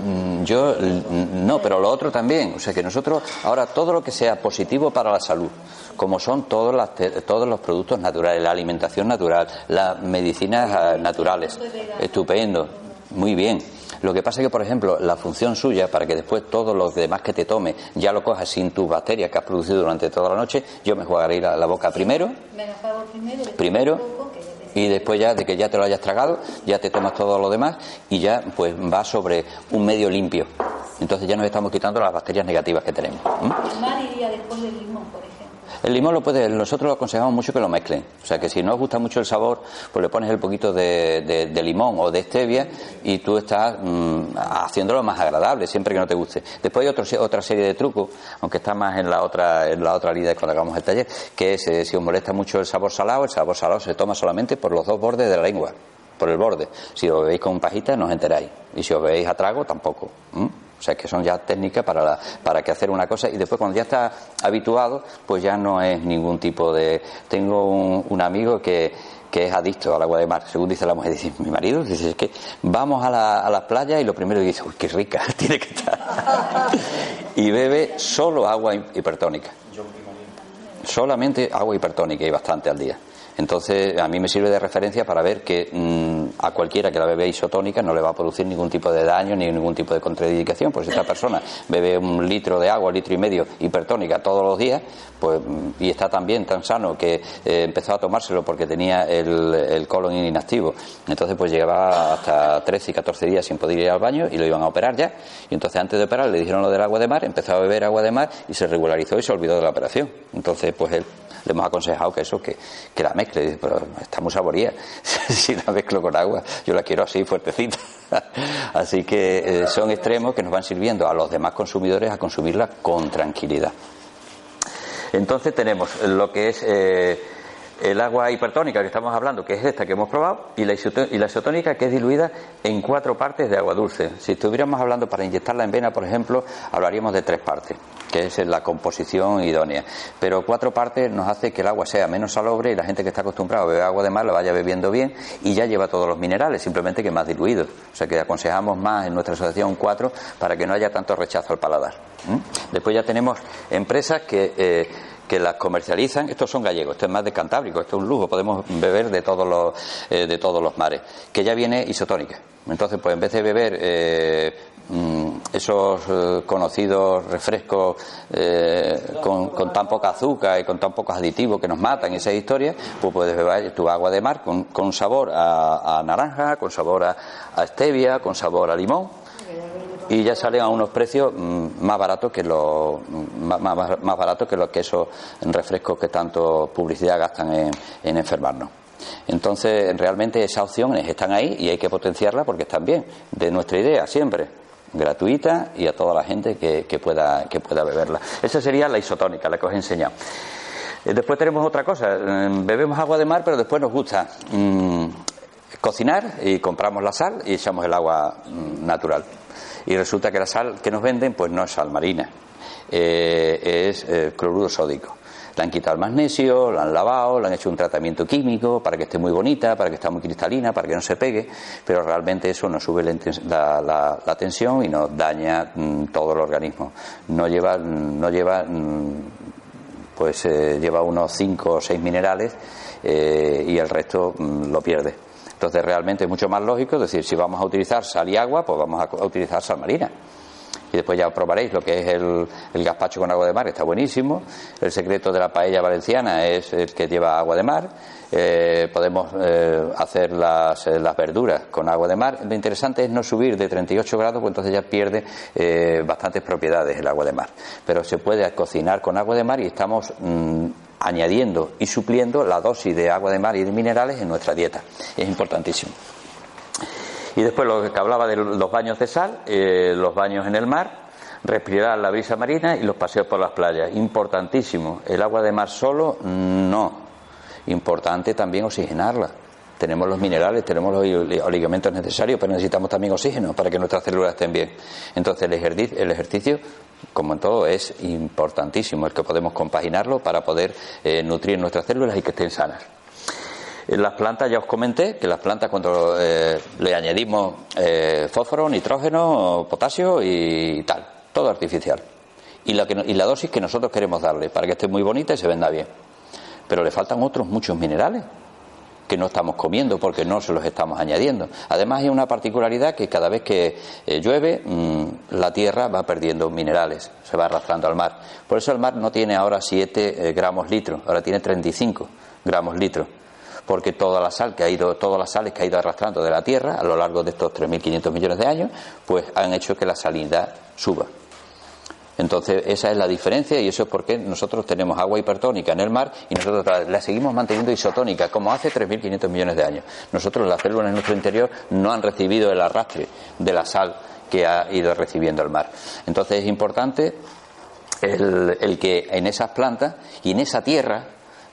Speaker 1: mm, yo mm, no, pero lo otro también. O sea que nosotros ahora todo lo que sea positivo para la salud, como son todos, las te- todos los productos naturales, la alimentación natural, las medicinas ah, naturales, estupendo, muy bien. Lo que pasa es que, por ejemplo, la función suya, para que después todos los demás que te tome ya lo cojas sin tus bacterias que has producido durante toda la noche, yo me jugaré la, la boca primero,
Speaker 6: me hago primero,
Speaker 1: primero
Speaker 6: poco,
Speaker 1: y después ya de que ya te lo hayas tragado, ya te tomas todo lo demás y ya pues va sobre un medio limpio. Entonces ya nos estamos quitando las bacterias negativas que tenemos. ¿m?
Speaker 6: El mar iría después del limón, por ejemplo.
Speaker 1: El limón lo puede, nosotros lo aconsejamos mucho que lo mezclen. O sea que si no os gusta mucho el sabor, pues le pones el poquito de, de- limón o de stevia y tú estás mm, haciéndolo más agradable, siempre que no te guste. Después hay otro, otra serie de trucos, aunque está más en la otra, en la otra línea cuando hagamos el taller, que es eh, si os molesta mucho el sabor salado, el sabor salado se toma solamente por los dos bordes de la lengua, por el borde. Si os veis con pajita no os enteráis. Y si os veis a trago tampoco. O sea que son ya técnicas para, la- para que hacer una cosa y después cuando ya está habituado, pues ya no es ningún tipo de... Tengo un, un amigo que, que es adicto al agua de mar, según dice la mujer, dice, mi marido, dice, es que vamos a la, a las playas y lo primero que dice, uy, qué rica, tiene que estar. y bebe solo agua hipertónica. Solamente agua hipertónica y bastante al día. Entonces, a mí me sirve de referencia para ver que mm, a cualquiera que la bebe isotónica no le va a producir ningún tipo de daño ni ningún tipo de contraindicación. Pues si esta persona bebe un litro de agua, litro y medio hipertónica todos los días, pues mm, y está tan bien, tan sano que eh, empezó a tomárselo porque tenía el, el colon inactivo. Entonces, pues llevaba hasta 13 y 14 días sin poder ir al baño y lo iban a operar ya. Y entonces, antes de operar, le dijeron lo del agua de mar, empezó a beber agua de mar y se regularizó y se olvidó de la operación. Entonces, pues él le hemos aconsejado que eso, que, que la mezcle, pero está muy saboría, si la mezclo con agua, yo la quiero así, fuertecita. así que eh, son extremos que nos van sirviendo a los demás consumidores a consumirla con tranquilidad. Entonces tenemos lo que es eh, el agua hipertónica que estamos hablando, que es esta que hemos probado, y la, isotónica que es diluida en cuatro partes de agua dulce. Si estuviéramos hablando para inyectarla en vena, por ejemplo, hablaríamos de tres partes, que es la composición idónea. Pero cuatro partes nos hace que el agua sea menos salobre y la gente que está acostumbrada a beber agua de mar la vaya bebiendo bien y ya lleva todos los minerales, simplemente que más diluidos. O sea que aconsejamos más en nuestra asociación cuatro para que no haya tanto rechazo al paladar. Después ya tenemos empresas que. eh, que las comercializan, estos son gallegos, esto es más de Cantábrico, esto es un lujo, podemos beber de todos los, eh, de todos los mares, que ya viene isotónica. Entonces, pues en vez de beber eh, mm, esos eh, conocidos refrescos con, tan poca azúcar y con tan pocos aditivos que nos matan, esa historia, pues puedes beber tu agua de mar con, con sabor a, a naranja, con sabor a, a stevia, con sabor a limón, y ya salen a unos precios mm, más baratos que los más, más- baratos que los que esos refrescos que tanto publicidad gastan en, en enfermarnos. Entonces, realmente esas opciones están ahí y hay que potenciarlas porque están bien. De nuestra idea, siempre gratuita y a toda la gente que, que pueda que pueda beberla. Esa sería la isotónica, la que os he enseñado. Eh, Después tenemos otra cosa, eh, bebemos agua de mar, pero después nos gusta mm, cocinar y compramos la sal y echamos el agua mm, natural. Y resulta que la sal que nos venden, pues no es sal marina, eh, es eh, cloruro sódico. Le han quitado el magnesio, la han lavado, le han hecho un tratamiento químico para que esté muy bonita, para que esté muy cristalina, para que no se pegue, pero realmente eso nos sube la, la- la- tensión y nos daña mm, todo el organismo. No lleva, no lleva mm, pues eh, lleva unos 5 o 6 minerales eh, y el resto mm, lo pierde. Entonces realmente es mucho más lógico, decir, si vamos a utilizar sal y agua, pues vamos a, utilizar sal marina. Y después ya probaréis lo que es el, gazpacho con agua de mar, está buenísimo. El secreto de la paella valenciana es el que lleva agua de mar. Eh, podemos eh, hacer las, eh, las verduras con agua de mar. Lo interesante es no subir de 38 grados, pues entonces ya pierde bastantes propiedades el agua de mar. Pero se puede cocinar con agua de mar y estamos mm, añadiendo y supliendo la dosis de agua de mar y de minerales en nuestra dieta. Es importantísimo. Y después lo que hablaba de los baños de sal, eh, los baños en el mar, respirar la brisa marina y los paseos por las playas. Importantísimo. El agua de mar solo, no. Importante también oxigenarla. Tenemos los minerales, tenemos los oli- oligamentos necesarios, pero necesitamos también oxígeno para que nuestras células estén bien. Entonces el ejercicio, el ejercicio como en todo, es importantísimo el que podemos compaginarlo para poder eh, nutrir nuestras células y que estén sanas. En las plantas ya os comenté que las plantas cuando eh, le añadimos eh, fósforo, nitrógeno, potasio y tal, todo artificial. Y la, que y la dosis que nosotros queremos darle para que esté muy bonita y se venda bien. Pero le faltan otros muchos minerales que no estamos comiendo porque no se los estamos añadiendo. Además hay una particularidad que cada vez que eh, llueve mm, la tierra va perdiendo minerales, se va arrastrando al mar. Por eso el mar no tiene ahora 7 gramos litro, ahora tiene 35 gramos litro. Porque toda la sal que ha ido, todas las sales que ha ido arrastrando de la tierra a lo largo de estos 3.500 millones de años, pues han hecho que la salinidad suba. Entonces, esa es la diferencia y eso es porque nosotros tenemos agua hipertónica en el mar y nosotros la- seguimos manteniendo isotónica, como hace 3.500 millones de años. Nosotros, las células en nuestro interior, no han recibido el arrastre de la sal que ha ido recibiendo el mar. Entonces, es importante el, que en esas plantas y en esa tierra,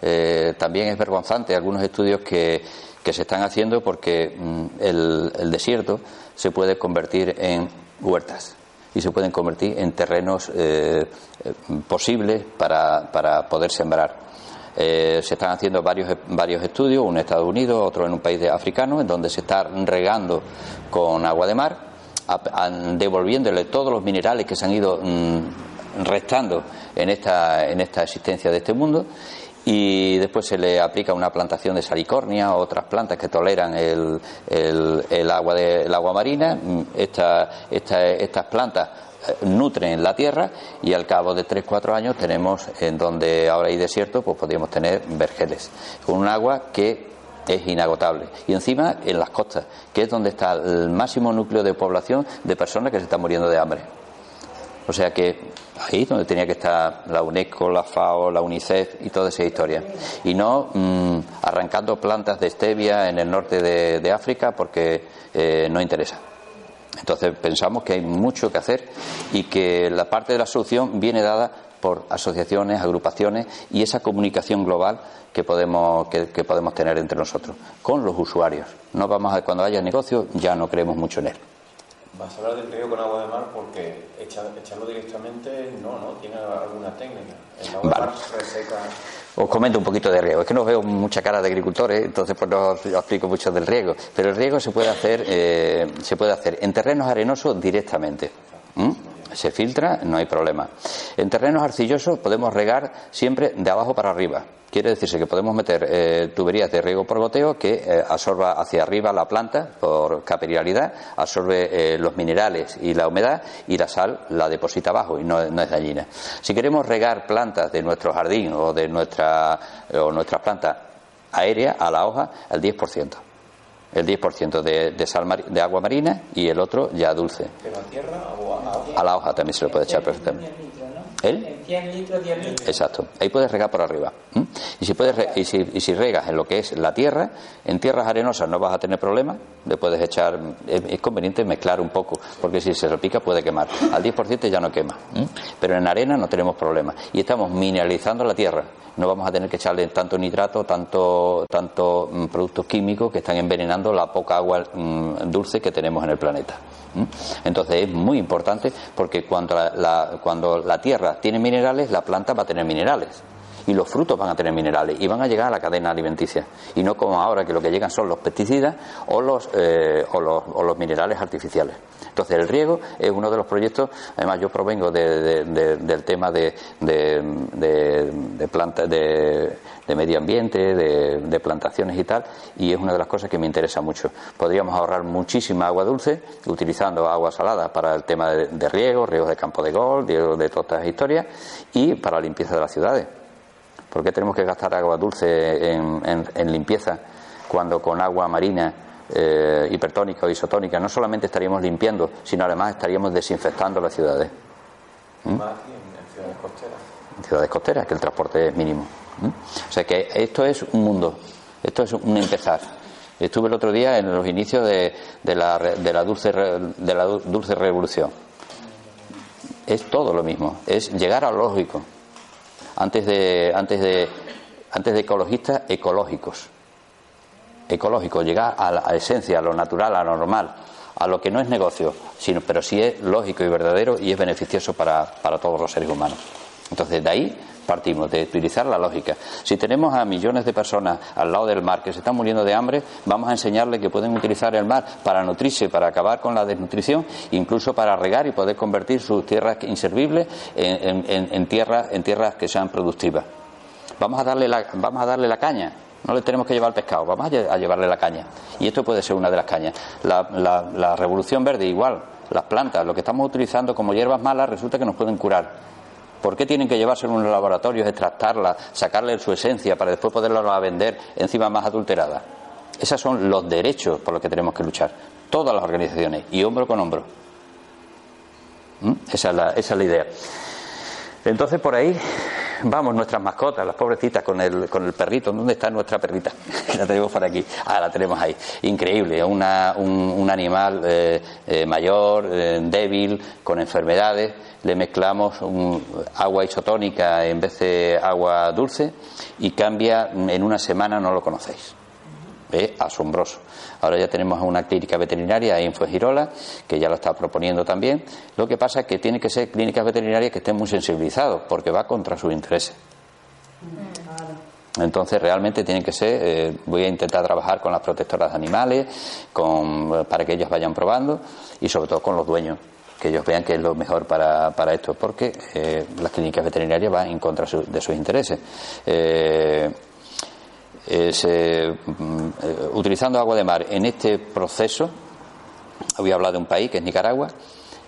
Speaker 1: eh, también es vergonzante algunos estudios que, que se están haciendo porque mm, el desierto se puede convertir en huertas y se pueden convertir en terrenos eh, eh, posibles para, para poder sembrar. Eh, se están haciendo varios, varios estudios, uno en Estados Unidos, otro en un país africano, en donde se está regando con agua de mar, devolviéndole todos los minerales que se han ido mm, restando en esta, en esta existencia de este mundo y después se le aplica una plantación de salicornia o otras plantas que toleran el, el- agua, de, el agua marina. Esta- esta- estas plantas eh, nutren la tierra y al cabo de 3-4 años tenemos en donde ahora hay desierto pues podríamos tener vergeles con un agua que es inagotable y encima en las costas que es donde está el máximo núcleo de población de personas que se están muriendo de hambre o sea que ahí donde tenía que estar la UNESCO, la FAO, la UNICEF y toda esa historia. Y no mm, arrancando plantas de stevia en el norte de, de África porque eh, no interesa. Entonces pensamos que hay mucho que hacer y que la parte de la solución viene dada por asociaciones, agrupaciones y esa comunicación global que podemos, que, que podemos tener entre nosotros, con los usuarios. No vamos a, cuando haya negocio ya no creemos mucho en él.
Speaker 2: Vas a hablar del riego con agua de mar porque echa- echarlo directamente no, ¿no? Tiene alguna técnica. El agua
Speaker 1: Vale.
Speaker 2: de mar reseca.
Speaker 1: Os comento un poquito de riego. Es que no veo mucha cara de agricultores, entonces pues no os explico mucho del riego. Pero el riego se puede hacer, eh, se puede hacer en terrenos arenosos directamente. ¿Mm? Se filtra, no hay problema. En terrenos arcillosos podemos regar siempre de abajo para arriba. Quiere decirse que podemos meter eh, tuberías de riego por goteo que eh, absorba hacia arriba la planta por capilaridad, absorbe eh, los minerales y la humedad y la sal la deposita abajo y no, no es dañina. Si queremos regar plantas de nuestro jardín o de nuestra o nuestras plantas aéreas a la hoja, el 10%. El 10% de, de, sal mari- de agua marina y el otro ya dulce.
Speaker 2: ¿Pero a tierra o a agua?
Speaker 1: A la hoja también se le puede echar perfectamente. ¿El?
Speaker 3: En 100 litros, 10 litros.
Speaker 1: Exacto. Ahí puedes regar por arriba. Y si, puedes re- y, si, y si regas en lo que es la tierra, en tierras arenosas no vas a tener problema. Le puedes echar. Es, es conveniente mezclar un poco, porque si se repica puede quemar. Al 10% ya no quema. ¿m? Pero en arena no tenemos problema. Y estamos mineralizando la tierra. No vamos a tener que echarle tanto nitrato, tanto, tanto mm, productos químicos que están envenenando la poca agua mm, dulce que tenemos en el planeta. Entonces es muy importante porque cuando la- cuando la tierra tiene minerales, la planta va a tener minerales. Y los frutos van a tener minerales y van a llegar a la cadena alimenticia. Y no como ahora que lo que llegan son los pesticidas o los, eh, o los, o los minerales artificiales. Entonces el riego es uno de los proyectos, además yo provengo de- de- de- del tema de, de, de- medio ambiente, de, plantaciones y tal, y es una de las cosas que me interesa mucho. Podríamos ahorrar muchísima agua dulce utilizando agua salada para el tema de, de riego, riegos de campo de gol, riegos de todas estas historias, y para la limpieza de las ciudades. ¿Por qué tenemos que gastar agua dulce en, en- en limpieza cuando con agua marina eh, hipertónica o isotónica no solamente estaríamos limpiando, sino además estaríamos desinfectando las ciudades?
Speaker 2: Más aquí en, ciudades costeras.
Speaker 1: en ciudades costeras, que el transporte es mínimo. ¿m? O sea que esto es un mundo, esto es un empezar. Estuve el otro día en los inicios de, de la, de la dulce, de la du- dulce revolución. Es todo lo mismo, es llegar a lo lógico. Antes de, antes de, antes de ecologistas, ecológicos. Ecológicos, llegar a la esencia, a lo natural, a lo normal, a lo que no es negocio, sino, pero sí es lógico y verdadero y es beneficioso para, para todos los seres humanos. Entonces, de ahí partimos, de utilizar la lógica. Si tenemos a millones de personas al lado del mar que se están muriendo de hambre, vamos a enseñarles que pueden utilizar el mar para nutrirse, para acabar con la desnutrición, incluso para regar y poder convertir sus tierras inservibles en, en- en- tierras, en tierras que sean productivas. Vamos a darle la, vamos a darle la caña. No le tenemos que llevar el pescado, vamos a, lle- a llevarle la caña. Y esto puede ser una de las cañas. La- la revolución verde, igual. Las plantas, lo que estamos utilizando como hierbas malas, resulta que nos pueden curar. ¿Por qué tienen que llevarse a unos laboratorios, extractarla, sacarle su esencia para después poderla vender encima más adulterada? Esos son los derechos por los que tenemos que luchar. Todas las organizaciones, y hombro con hombro. ¿Mm? Esa, es la, idea. Entonces por ahí vamos nuestras mascotas, las pobrecitas con el, con el perrito. ¿Dónde está nuestra perrita? la tenemos por aquí. Ah, la tenemos ahí. Increíble. Una, un, un animal eh, eh, mayor, eh, débil, con enfermedades. Le mezclamos un- agua isotónica en vez de agua dulce y cambia en una semana, no lo conocéis. Es asombroso. Ahora ya tenemos una clínica veterinaria en Fuengirola, que ya lo está proponiendo también. Lo que pasa es que tiene que ser clínicas veterinarias que estén muy sensibilizados, porque va contra sus intereses. Entonces realmente tienen que ser, eh, voy a intentar trabajar con las protectoras de animales, con, para que ellos vayan probando y sobre todo con los dueños, que ellos vean que es lo mejor para, para esto, porque eh, las clínicas veterinarias van en contra su- de sus intereses. Eh, es, eh, mm, eh, utilizando agua de mar en este proceso, voy a hablar de un país que es Nicaragua,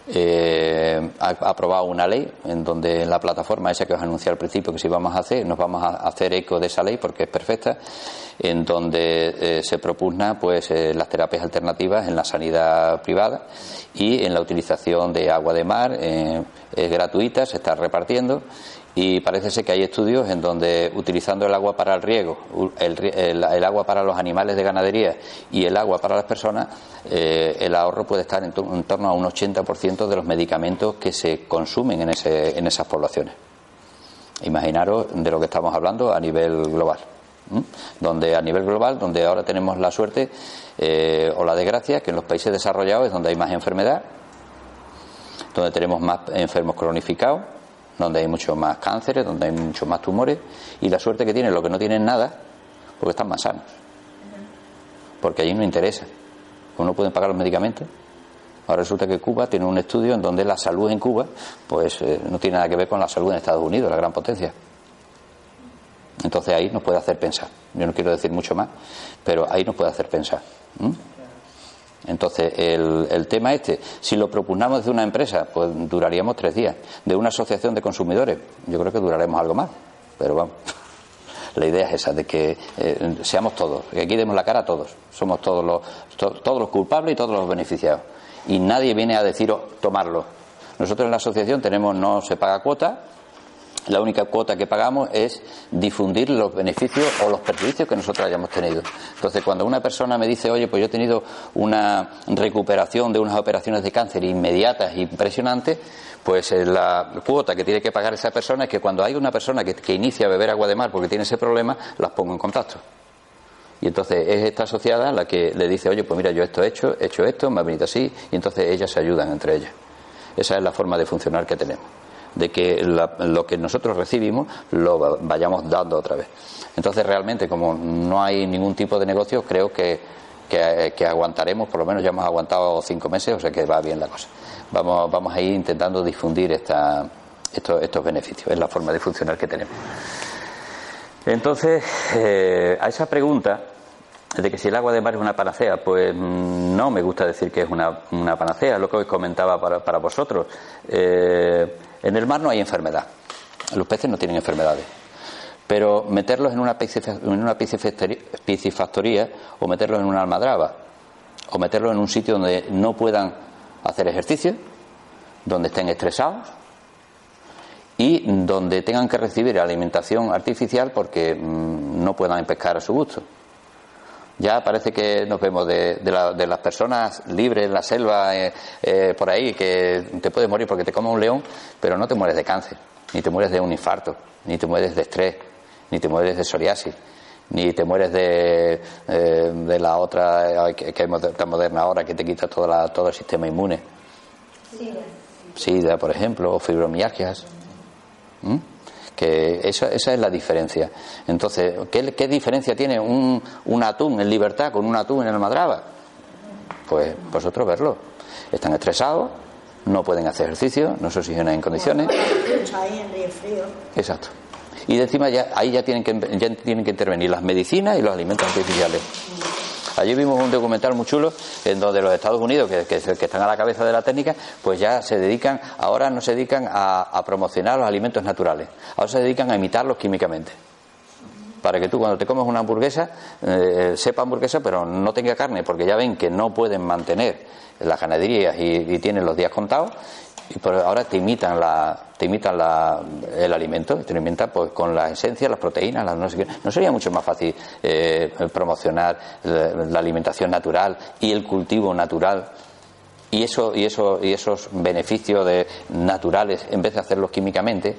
Speaker 1: eh, ha aprobado una ley en donde la plataforma esa que os anuncié al principio que si vamos a hacer, nos vamos a hacer eco de esa ley porque es perfecta, en donde eh, se propugna pues eh, las terapias alternativas en la sanidad privada y en la utilización de agua de mar eh, es gratuita, se está repartiendo y parece ser que hay estudios en donde utilizando el agua para el riego, el, el- agua para los animales de ganadería y el agua para las personas, eh, el ahorro puede estar en, to- en torno a un 80% de los medicamentos que se consumen en, ese- en esas poblaciones. Imaginaros de lo que estamos hablando a nivel global. Donde a nivel global, donde ahora tenemos la suerte eh, o la desgracia que en los países desarrollados es donde hay más enfermedad, donde tenemos más enfermos cronificados, donde hay mucho más cánceres, donde hay muchos más tumores, y la suerte que tienen los que no tienen nada, porque están más sanos. Porque allí no interesa. Como no pueden pagar los medicamentos. Ahora resulta que Cuba tiene un estudio en donde la salud en Cuba, pues eh, no tiene nada que ver con la salud en Estados Unidos, la gran potencia. Entonces ahí nos puede hacer pensar. Yo no quiero decir mucho más, pero ahí nos puede hacer pensar. ¿m? Entonces, el, el tema este, si lo propugnamos desde una empresa, pues duraríamos tres días. De una asociación de consumidores, yo creo que duraremos algo más. Pero vamos, la idea es esa, de que eh, seamos todos, que aquí demos la cara a todos. Somos todos los, to- todos los culpables y todos los beneficiados. Y nadie viene a deciros tomarlo. Nosotros en la asociación tenemos, no se paga cuota, la única cuota que pagamos es difundir los beneficios o los perjuicios que nosotros hayamos tenido. Entonces, cuando una persona me dice, oye, pues yo he tenido una recuperación de unas operaciones de cáncer inmediatas, impresionantes, pues eh, la cuota que tiene que pagar esa persona es que cuando hay una persona que, que inicia a beber agua de mar porque tiene ese problema, las pongo en contacto. Y entonces es esta asociada la que le dice, oye, pues mira, yo esto he hecho, he hecho esto, me ha venido así, y entonces ellas se ayudan entre ellas. Esa es la forma de funcionar que tenemos de que lo que nosotros recibimos lo vayamos dando otra vez. Entonces, realmente, como no hay ningún tipo de negocio, creo que, que, aguantaremos, por lo menos ya hemos aguantado cinco meses, o sea que va bien la cosa. Vamos, vamos a ir intentando difundir esta, estos, estos beneficios, es la forma de funcionar que tenemos. Entonces, eh, a esa pregunta de que si el agua de mar es una panacea, pues mm, no me gusta decir que es una, panacea, lo que os comentaba para, para vosotros. Eh, en el mar no hay enfermedad. Los peces no tienen enfermedades. Pero meterlos en una, piscifactoría o meterlos en una almadraba o meterlos en un sitio donde no puedan hacer ejercicio, donde estén estresados y donde tengan que recibir alimentación artificial porque mm, no puedan pescar a su gusto. Ya parece que nos vemos de, las personas libres en la selva, eh, eh, por ahí, que te puedes morir porque te come un león, pero no te mueres de cáncer, ni te mueres de un infarto, ni te mueres de estrés, ni te mueres de psoriasis, ni te mueres de, eh, de la otra que, es tan moderna ahora que te quita toda todo el sistema inmune. Sida. Sida, por ejemplo, o fibromialgias. ¿Mm? Que esa, esa es la diferencia. Entonces, ¿qué, qué diferencia tiene un, un, atún en libertad con un atún en el Madraba? Pues vosotros verlo. Están estresados, no pueden hacer ejercicio, no se oxigenan en condiciones. Exacto. Y de encima ya, ahí ya tienen, que, ya tienen que intervenir las medicinas y los alimentos artificiales. Allí vimos un documental muy chulo en donde los Estados Unidos, que, están a la cabeza de la técnica, pues ya se dedican, ahora no se dedican a, promocionar los alimentos naturales, ahora se dedican a imitarlos químicamente. Para que tú cuando te comes una hamburguesa eh, sepa hamburguesa pero no tenga carne porque ya ven que no pueden mantener las ganaderías y, tienen los días contados y por ahora te imitan la te imitan la, el alimento te lo imitan pues con la esencia las proteínas las no sé qué. No sería mucho más fácil eh, promocionar la, alimentación natural y el cultivo natural y eso y eso y esos beneficios de naturales en vez de hacerlos químicamente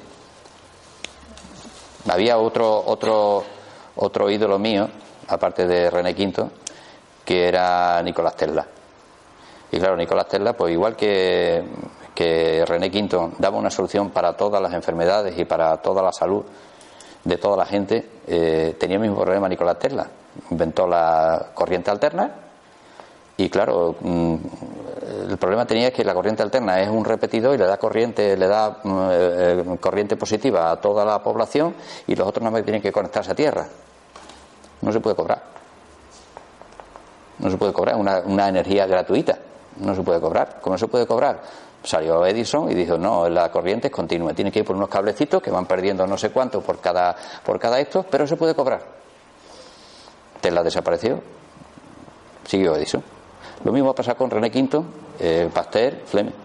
Speaker 1: había otro otro otro ídolo mío aparte de René Quinto que era Nicolás Tesla y claro Nicolás Tesla pues igual que René Quinto daba una solución para todas las enfermedades y para toda la salud de toda la gente, eh, tenía el mismo problema Nicolás Tesla. Inventó la corriente alterna y claro, mm, el problema tenía que la corriente alterna es un repetidor y le da corriente, le da mm, eh, corriente positiva a toda la población y los otros no tienen que conectarse a tierra. No se puede cobrar. No se puede cobrar una, una energía gratuita. No se puede cobrar. ¿Cómo se puede cobrar? Salió Edison y dijo, no, la corriente es continua, tiene que ir por unos cablecitos que van perdiendo no sé cuánto por cada, por cada esto, pero se puede cobrar. Tesla desapareció, siguió Edison. Lo mismo ha pasado con René Quinto, eh, Pasteur, Fleming.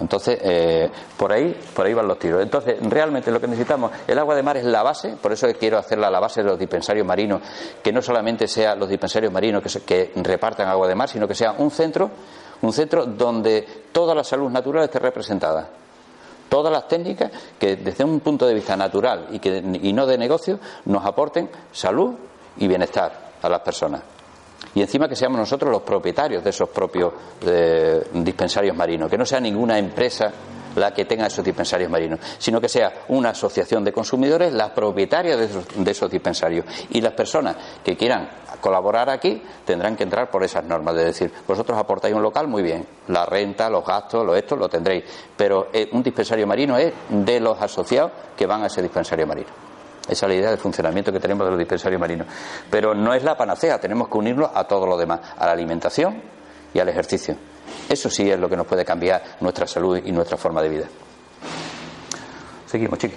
Speaker 1: Entonces, eh, por ahí, por ahí van los tiros. Entonces, realmente lo que necesitamos, el agua de mar es la base, por eso quiero hacerla la base de los dispensarios marinos, que no solamente sean los dispensarios marinos que, que repartan agua de mar, sino que sea un centro un centro donde toda la salud natural esté representada. Todas las técnicas que desde un punto de vista natural y, que, y no de negocio nos aporten salud y bienestar a las personas. Y encima que seamos nosotros los propietarios de esos propios eh, dispensarios marinos, que no sea ninguna empresa la que tenga esos dispensarios marinos, sino que sea una asociación de consumidores la propietaria de esos, de esos dispensarios. Y las personas que quieran colaborar aquí tendrán que entrar por esas normas, de decir, vosotros aportáis un local, muy bien, la renta, los gastos, lo esto, lo tendréis, pero eh, un dispensario marino es de los asociados que van a ese dispensario marino. Esa es la idea de funcionamiento que tenemos de los dispensarios marinos. Pero no es la panacea, tenemos que unirlo a todo lo demás, a la alimentación y al ejercicio. Eso sí es lo que nos puede cambiar nuestra salud y nuestra forma de vida. Seguimos, chiqui.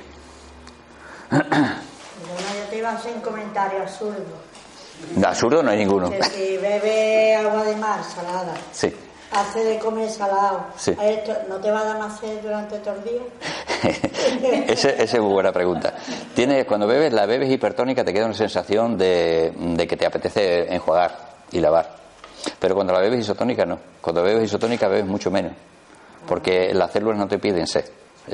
Speaker 4: Bueno, yo te iba a hacer un comentario absurdo.
Speaker 1: absurdo no hay ninguno.
Speaker 4: Que si bebe agua de mar salada.
Speaker 1: Sí.
Speaker 4: Hace de comer salado. Sí. ¿No te va a dar más sed durante todo el día?
Speaker 1: Esa esa es muy buena pregunta. Tienes, cuando bebes, la bebes hipertónica, te queda una sensación de, de que te apetece enjuagar y lavar. Pero cuando la bebes isotónica, no. Cuando bebes isotónica, bebes mucho menos. Porque las células no te piden sed.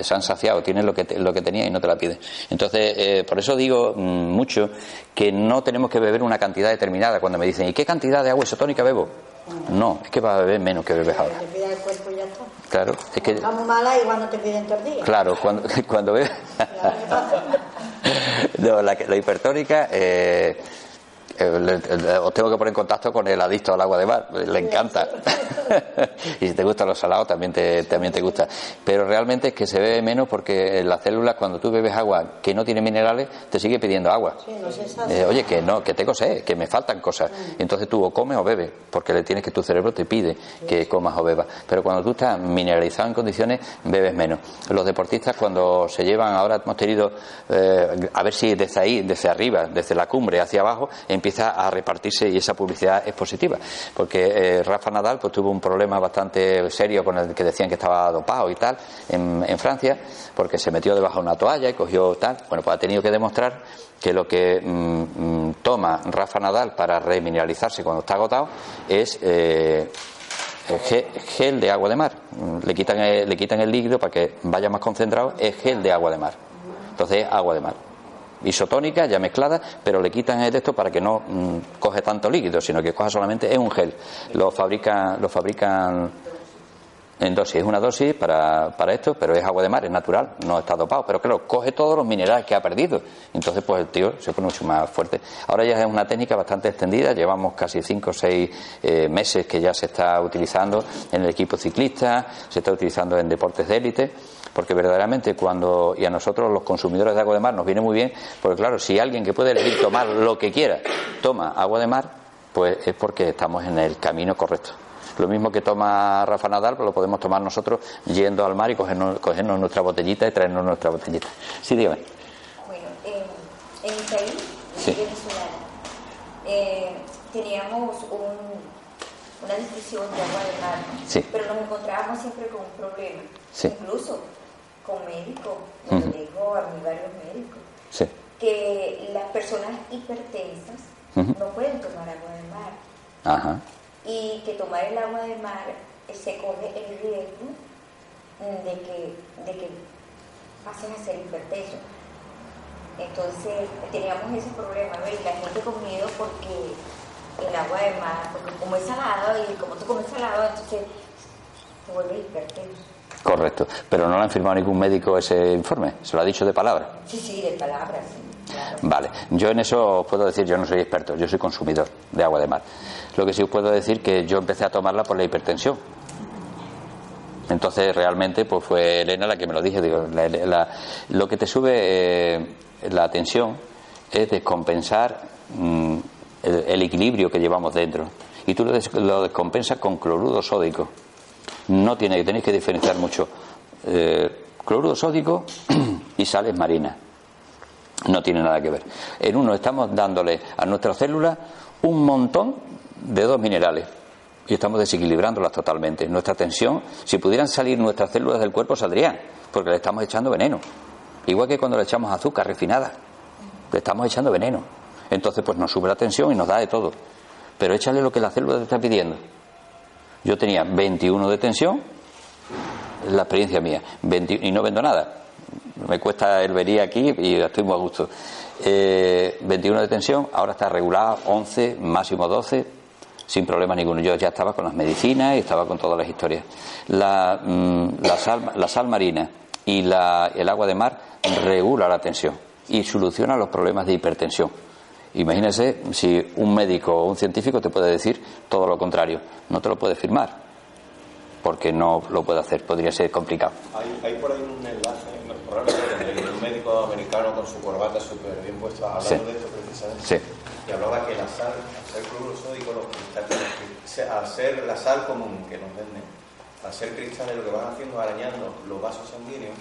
Speaker 1: Se han saciado, tienes lo que, lo que tenías y no te la piden. Entonces, eh, por eso digo mm, mucho que no tenemos que beber una cantidad determinada. Cuando me dicen, ¿y qué cantidad de agua isotónica bebo? No, es que vas a beber menos que bebes ahora. Claro, es que.
Speaker 4: Mala igual no te piden tortillas.
Speaker 1: Claro, cuando, cuando bebes. no, la, la hipertónica. eh, os tengo que poner en contacto con el adicto al agua de mar, le encanta. y si te gustan los salados también te, también te gusta. Pero realmente es que se bebe menos porque las células, cuando tú bebes agua que no tiene minerales, te sigue pidiendo agua.
Speaker 4: Sí, no.
Speaker 1: Eh, oye, que no, que tengo sed, que me faltan cosas. Entonces tú o comes o bebes, porque le tienes que tu cerebro te pide que comas o bebas. Pero cuando tú estás mineralizado en condiciones, bebes menos. Los deportistas cuando se llevan, ahora hemos tenido, eh, a ver si desde ahí, desde arriba, desde la cumbre hacia abajo, empieza a repartirse y esa publicidad es positiva. Porque eh, Rafa Nadal pues tuvo un problema bastante serio con el que decían que estaba dopado y tal en, Francia, porque se metió debajo de una toalla y cogió tal. Bueno, pues ha tenido que demostrar que lo que mm, mm, toma Rafa Nadal para remineralizarse cuando está agotado es eh, ge- gel de agua de mar. Mm, Le quitan, el, le quitan el líquido para que vaya más concentrado, es gel de agua de mar. Entonces es agua de mar. Isotónica, ya mezclada, pero le quitan el de esto para que no mm, coge tanto líquido, sino que coja solamente, es un gel. Lo fabrican, lo fabrican en dosis, es una dosis para, para esto, pero es agua de mar, es natural, no está dopado. Pero claro, coge todos los minerales que ha perdido. Entonces, pues el tío se pone mucho más fuerte. Ahora ya es una técnica bastante extendida, llevamos casi 5 o 6 meses que ya se está utilizando en el equipo ciclista, se está utilizando en deportes de élite. Porque verdaderamente cuando, y a nosotros los consumidores de agua de mar nos viene muy bien, porque claro, si alguien que puede elegir tomar lo que quiera toma agua de mar, pues es porque estamos en el camino correcto. Lo mismo que toma Rafa Nadal, pues lo podemos tomar nosotros yendo al mar y cogernos, cogernos nuestra botellita y traernos nuestra botellita. Sí, dígame.
Speaker 5: Bueno, en, en mi país,
Speaker 1: Sí.
Speaker 5: venezolana, eh, teníamos un- una distribución de agua de mar, ¿no?
Speaker 1: Sí.
Speaker 5: pero nos encontrábamos siempre con un problema,
Speaker 1: Sí.
Speaker 5: incluso con médicos, me lo
Speaker 1: Ujú.
Speaker 5: dijo a mí varios médicos,
Speaker 1: Sí.
Speaker 5: que las personas hipertensas no pueden tomar agua de mar
Speaker 1: Ajá.
Speaker 5: Y que tomar el agua de mar eh, se corre el riesgo de que, de que pasen a ser hipertensos. Entonces teníamos ese problema, ¿ves? La gente con miedo porque el agua de mar, porque como es salado y como tú comes salado, entonces te vuelves hipertenso.
Speaker 1: Correcto. Pero no le han firmado ningún médico ese informe. Se lo ha dicho de palabra.
Speaker 5: Sí, sí, de sí, claro.
Speaker 1: Vale, yo en eso os puedo decir, yo no soy experto, yo soy consumidor de agua de mar. Lo que sí os puedo decir que yo empecé a tomarla por la hipertensión. Entonces realmente pues fue Elena la que me lo dije, digo, la- lo que te sube eh, la tensión es descompensar mm, el, equilibrio que llevamos dentro. Y tú lo descompensas con cloruro sódico. No tiene, tenéis que diferenciar mucho. Eh, cloruro sódico y sales marinas no tiene nada que ver. En uno estamos dándole a nuestras células un montón de dos minerales y estamos desequilibrándolas totalmente. Nuestra tensión, si pudieran salir nuestras células del cuerpo, saldrían, porque le estamos echando veneno. Igual que cuando le echamos azúcar refinada, le estamos echando veneno. Entonces, pues nos sube la tensión y nos da de todo. Pero échale lo que la célula te está pidiendo. Yo tenía 21 de tensión, la experiencia mía, 20 y no vendo nada. Me cuesta venir aquí y estoy muy a gusto. Eh, 21 de tensión, ahora está regulada 11, máximo 12, sin problema ninguno. Yo ya estaba con las medicinas y estaba con todas las historias. La, mm, la, sal, la sal marina y la- el agua de mar regula la tensión y soluciona los problemas de hipertensión. Imagínese si un médico o un científico te puede decir todo lo contrario. No te lo puede firmar porque no lo puede hacer. Podría ser complicado.
Speaker 2: Hay, hay por ahí un enlace, probablemente de un médico americano con su corbata súper bien puesta hablando
Speaker 1: Sí.
Speaker 2: de esto precisamente.
Speaker 1: Sí.
Speaker 2: Y hablaba que la sal, al ser cloruro sódico, los cristales, ser la sal común que nos venden, al ser cristales lo que van haciendo es arañando los vasos sanguíneos,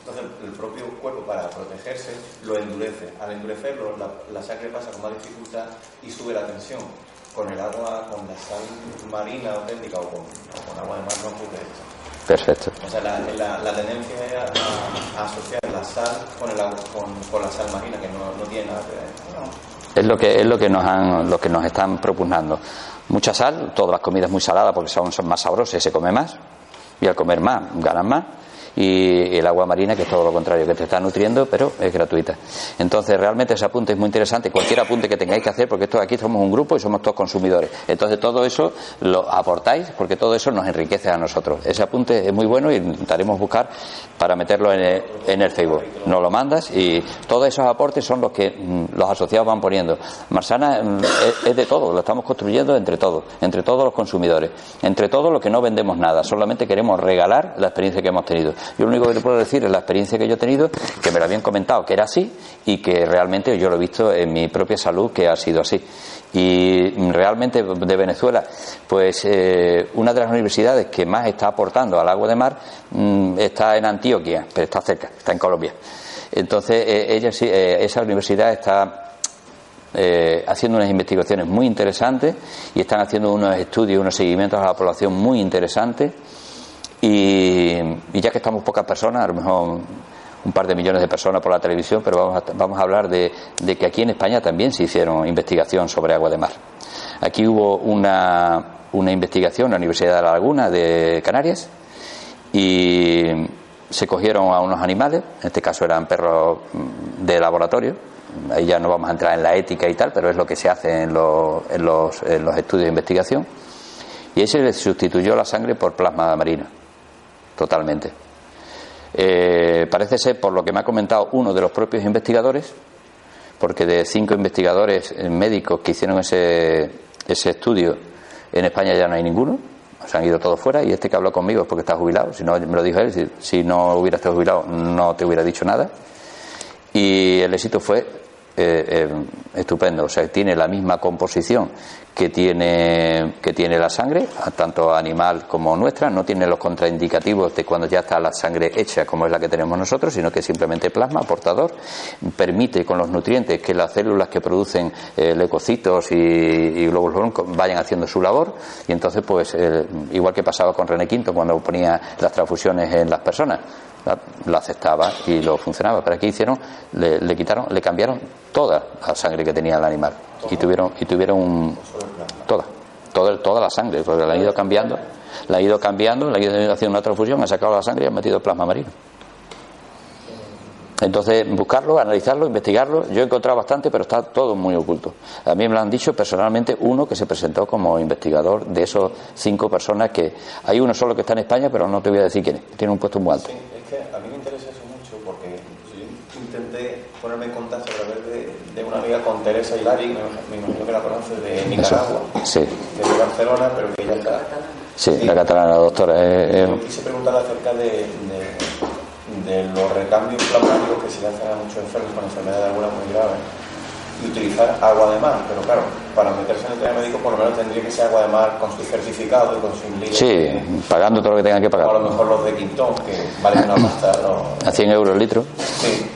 Speaker 2: entonces el propio cuerpo para protegerse lo endurece. Al endurecerlo la, la sangre pasa con más dificultad y sube la tensión. Con el agua, con la sal marina auténtica o con, o con agua de mar no ocurre esto.
Speaker 1: Perfecto.
Speaker 2: O sea, la, la, la tendencia es a, a asociar la sal con, el, agua- con, con la sal marina, que no, no tiene nada que ver.
Speaker 1: Es lo que, es lo que nos han, lo que nos están propugnando. Mucha sal, todas las comidas muy saladas porque son, son más sabrosas y se come más. Y al comer más, ganan más. Y el agua marina, que es todo lo contrario, que te está nutriendo, pero es gratuita. Entonces, realmente ese apunte es muy interesante. Cualquier apunte que tengáis que hacer, porque esto aquí somos un grupo y somos todos consumidores. Entonces, todo eso lo aportáis, porque todo eso nos enriquece a nosotros. Ese apunte es muy bueno y intentaremos buscar para meterlo en el, en el Facebook. Nos lo mandas y todos esos aportes son los que mm, los asociados van poniendo. Marsana mm, es, es de todo, lo estamos construyendo entre todos, entre todos los consumidores, entre todos los que no vendemos nada, solamente queremos regalar la experiencia que hemos tenido. Yo lo único que te puedo decir es la experiencia que yo he tenido, que me lo habían comentado que era así y que realmente yo lo he visto en mi propia salud que ha sido así. Y realmente de Venezuela, pues eh, una de las universidades que más está aportando al agua de mar mm, está en Antioquia, pero está cerca, está en Colombia. Entonces, eh, ella eh, esa universidad está eh, haciendo unas investigaciones muy interesantes y están haciendo unos estudios, unos seguimientos a la población muy interesantes. Y, ya que estamos pocas personas, a lo mejor un par de millones de personas por la televisión, pero vamos a, vamos a hablar de, de que aquí en España también se hicieron investigación sobre agua de mar. Aquí hubo una, una investigación en la Universidad de La Laguna de Canarias y se cogieron a unos animales, en este caso eran perros mm, de laboratorio, ahí ya no vamos a entrar en la ética y tal, pero es lo que se hace en los, en los, en los estudios de investigación, y ahí se les sustituyó la sangre por plasma marino, totalmente. Eh, parece ser, por lo que me ha comentado uno de los propios investigadores, porque de cinco investigadores médicos que hicieron ese, ese estudio, en España ya no hay ninguno, se han ido todos fuera, y este que habló conmigo es porque está jubilado, si no, me lo dijo él, si, si no hubiera estado jubilado no te hubiera dicho nada. Y el éxito fue eh, eh, estupendo, o sea, tiene la misma composición que tiene, que tiene la sangre, tanto animal como nuestra, no tiene los contraindicativos de cuando ya está la sangre hecha como es la que tenemos nosotros, sino que simplemente plasma, portador, permite con los nutrientes que las células que producen eh, leucocitos y, y glóbulos vayan haciendo su labor, y entonces, pues, eh, igual que pasaba con René Quinto cuando ponía las transfusiones en las personas, lo aceptaba y lo funcionaba. Pero aquí hicieron, le quitaron, le cambiaron toda la sangre que tenía el animal y tuvieron y tuvieron un- toda, toda, toda la sangre, porque la han ido cambiando, la han ido cambiando, la han ido haciendo una transfusión, han sacado la sangre y han metido plasma marino. Entonces, buscarlo, analizarlo, investigarlo. Yo he encontrado bastante, pero está todo muy oculto. A mí me lo han dicho personalmente uno que se presentó como investigador de esos cinco personas que hay uno solo que está en España, pero no te voy a decir quién es. Tiene un puesto muy alto.
Speaker 2: Sí, es que a mí me interesa eso mucho porque yo intenté ponerme en contacto a través de, de una amiga con Teresa Hilari, me, me imagino que la conoces, de Nicaragua,
Speaker 1: Sí,
Speaker 2: de Barcelona, pero que ella está.
Speaker 1: sí, la catalana, la doctora. es-
Speaker 2: Yo quise preguntarle acerca de, de- de los recambios plasmáticos que se le hacen a muchos enfermos con enfermedades algunas muy graves y utilizar agua de mar, pero claro, para meterse en el tema médico por lo menos tendría que ser agua de mar con su certificado y con su inglés.
Speaker 1: sí, pagando todo lo que tengan que
Speaker 2: O a lo
Speaker 1: pagar.
Speaker 2: mejor los de Quintón, que valen una pasta.
Speaker 1: A 100 euros el litro.
Speaker 2: Sí.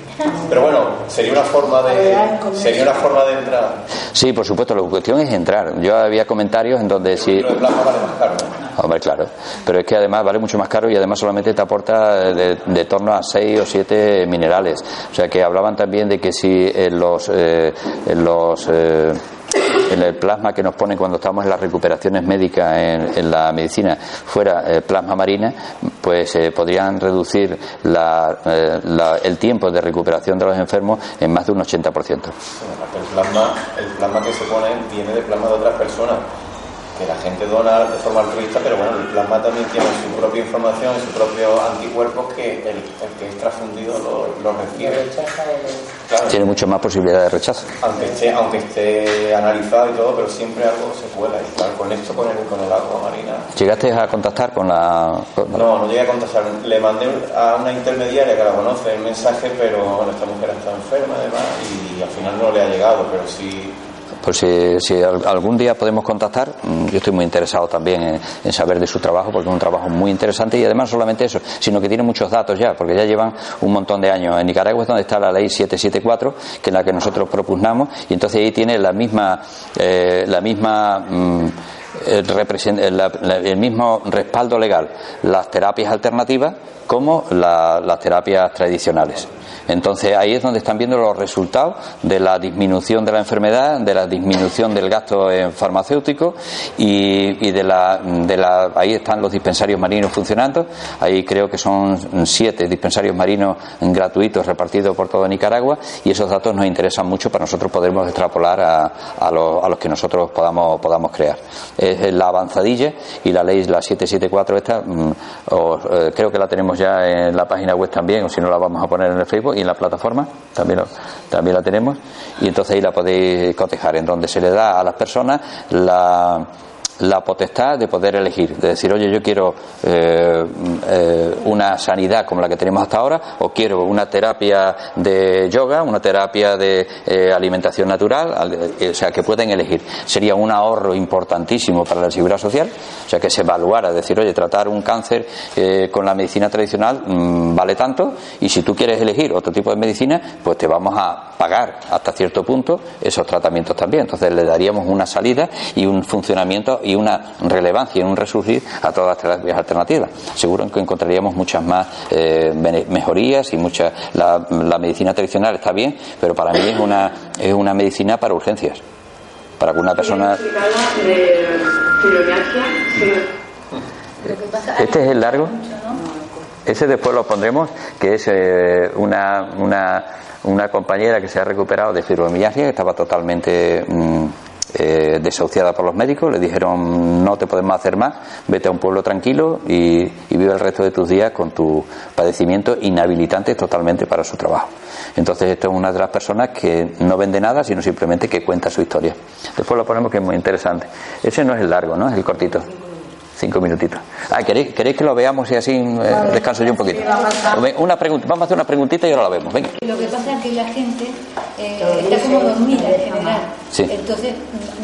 Speaker 2: Pero bueno, sería una forma de sería una forma de entrar.
Speaker 1: Sí, por supuesto, la cuestión es entrar. Yo había comentarios en donde si.
Speaker 2: kilo de plasma vale más caro.
Speaker 1: Hombre, claro. Pero es que además vale mucho más caro y además solamente te aporta de, de torno a 6 o 7 minerales. O sea que hablaban también de que si en los. eh, los eh, en el plasma que nos ponen cuando estamos en las recuperaciones médicas en, la medicina fuera eh, plasma marina, pues eh, podrían reducir la- eh, la- el tiempo de recuperación de los enfermos en más de un 80%.
Speaker 2: Sí, aparte El plasma, el plasma que se pone viene de plasma de otras personas que la gente dona de forma altruista, pero bueno, el plasma también tiene su propia información, sus propios anticuerpos que el, el que es transfundido lo, lo recibe. Claro,
Speaker 1: Tiene mucho más posibilidad de rechazo.
Speaker 2: aunque esté, aunque esté analizado y todo, pero siempre algo se cuela. Y claro, con esto, con el, con el agua marina,
Speaker 1: ¿Llegaste a contactar con la.? con-
Speaker 2: No, no llegué a contestar. Le mandé a una intermediaria que la conoce el mensaje, pero bueno, esta mujer está enferma además y al final no le ha llegado, pero sí.
Speaker 1: Pues si, si al- algún día podemos contactar, mm, yo estoy muy interesado también en, en saber de su trabajo, porque es un trabajo muy interesante y además no solamente eso, sino que tiene muchos datos ya, porque ya llevan un montón de años. En Nicaragua es donde está la ley 774, que es la que nosotros propugnamos, y entonces ahí tiene la misma, eh, la misma mm, el, mismo respaldo legal las terapias alternativas como las terapias tradicionales. Entonces ahí es donde están viendo los resultados de la disminución de la enfermedad, de la disminución del gasto en farmacéutico y, de, la, de la ahí están los dispensarios marinos funcionando. Ahí creo que son siete dispensarios marinos gratuitos repartidos por toda Nicaragua y esos datos nos interesan mucho para nosotros podermos extrapolar a, los, que nosotros podamos, podamos crear. Es la avanzadilla y la ley, la 774 esta, mm, eh, creo que la tenemos ya en la página web también, o si no la vamos a poner en el Facebook y en la plataforma, también, también la tenemos, y entonces ahí la podéis cotejar, en donde se le da a las personas la la potestad de poder elegir, de decir, oye, yo quiero eh, eh, una sanidad como la que tenemos hasta ahora, o quiero una terapia de yoga, una terapia de eh, alimentación natural, o sea, que pueden elegir. Sería un ahorro importantísimo para la seguridad social, o sea, que se evaluara, decir, oye, tratar un cáncer con la medicina tradicional mm, vale tanto, y si tú quieres elegir otro tipo de medicina, pues te vamos a pagar hasta cierto punto esos tratamientos también. Entonces le daríamos una salida y un funcionamiento y una relevancia y un resurgir a todas las terapias alternativas. Seguro que encontraríamos muchas más eh, mejorías y muchas. La, medicina tradicional está bien, pero para mí es una, es una medicina para urgencias. Para que una persona. Este es el largo. Ese después lo pondremos, que es eh, una, una, una, compañera que se ha recuperado de fibromialgia, que estaba totalmente mm, eh, desahuciada por los médicos, le dijeron no te podemos hacer más, vete a un pueblo tranquilo y, vive el resto de tus días con tu padecimiento inhabilitante totalmente para su trabajo. Entonces, esto es una de las personas que no vende nada, sino simplemente que cuenta su historia. Después lo ponemos que es muy interesante. Ese no es el largo, ¿no? Es el cortito. Cinco minutitos. Ah, ¿queréis, que lo veamos y así eh, descanso yo un poquito? Una pregunta, vamos a hacer una preguntita y ahora la vemos. Venga.
Speaker 6: Lo que pasa es que la gente eh, está como dormida en general. Entonces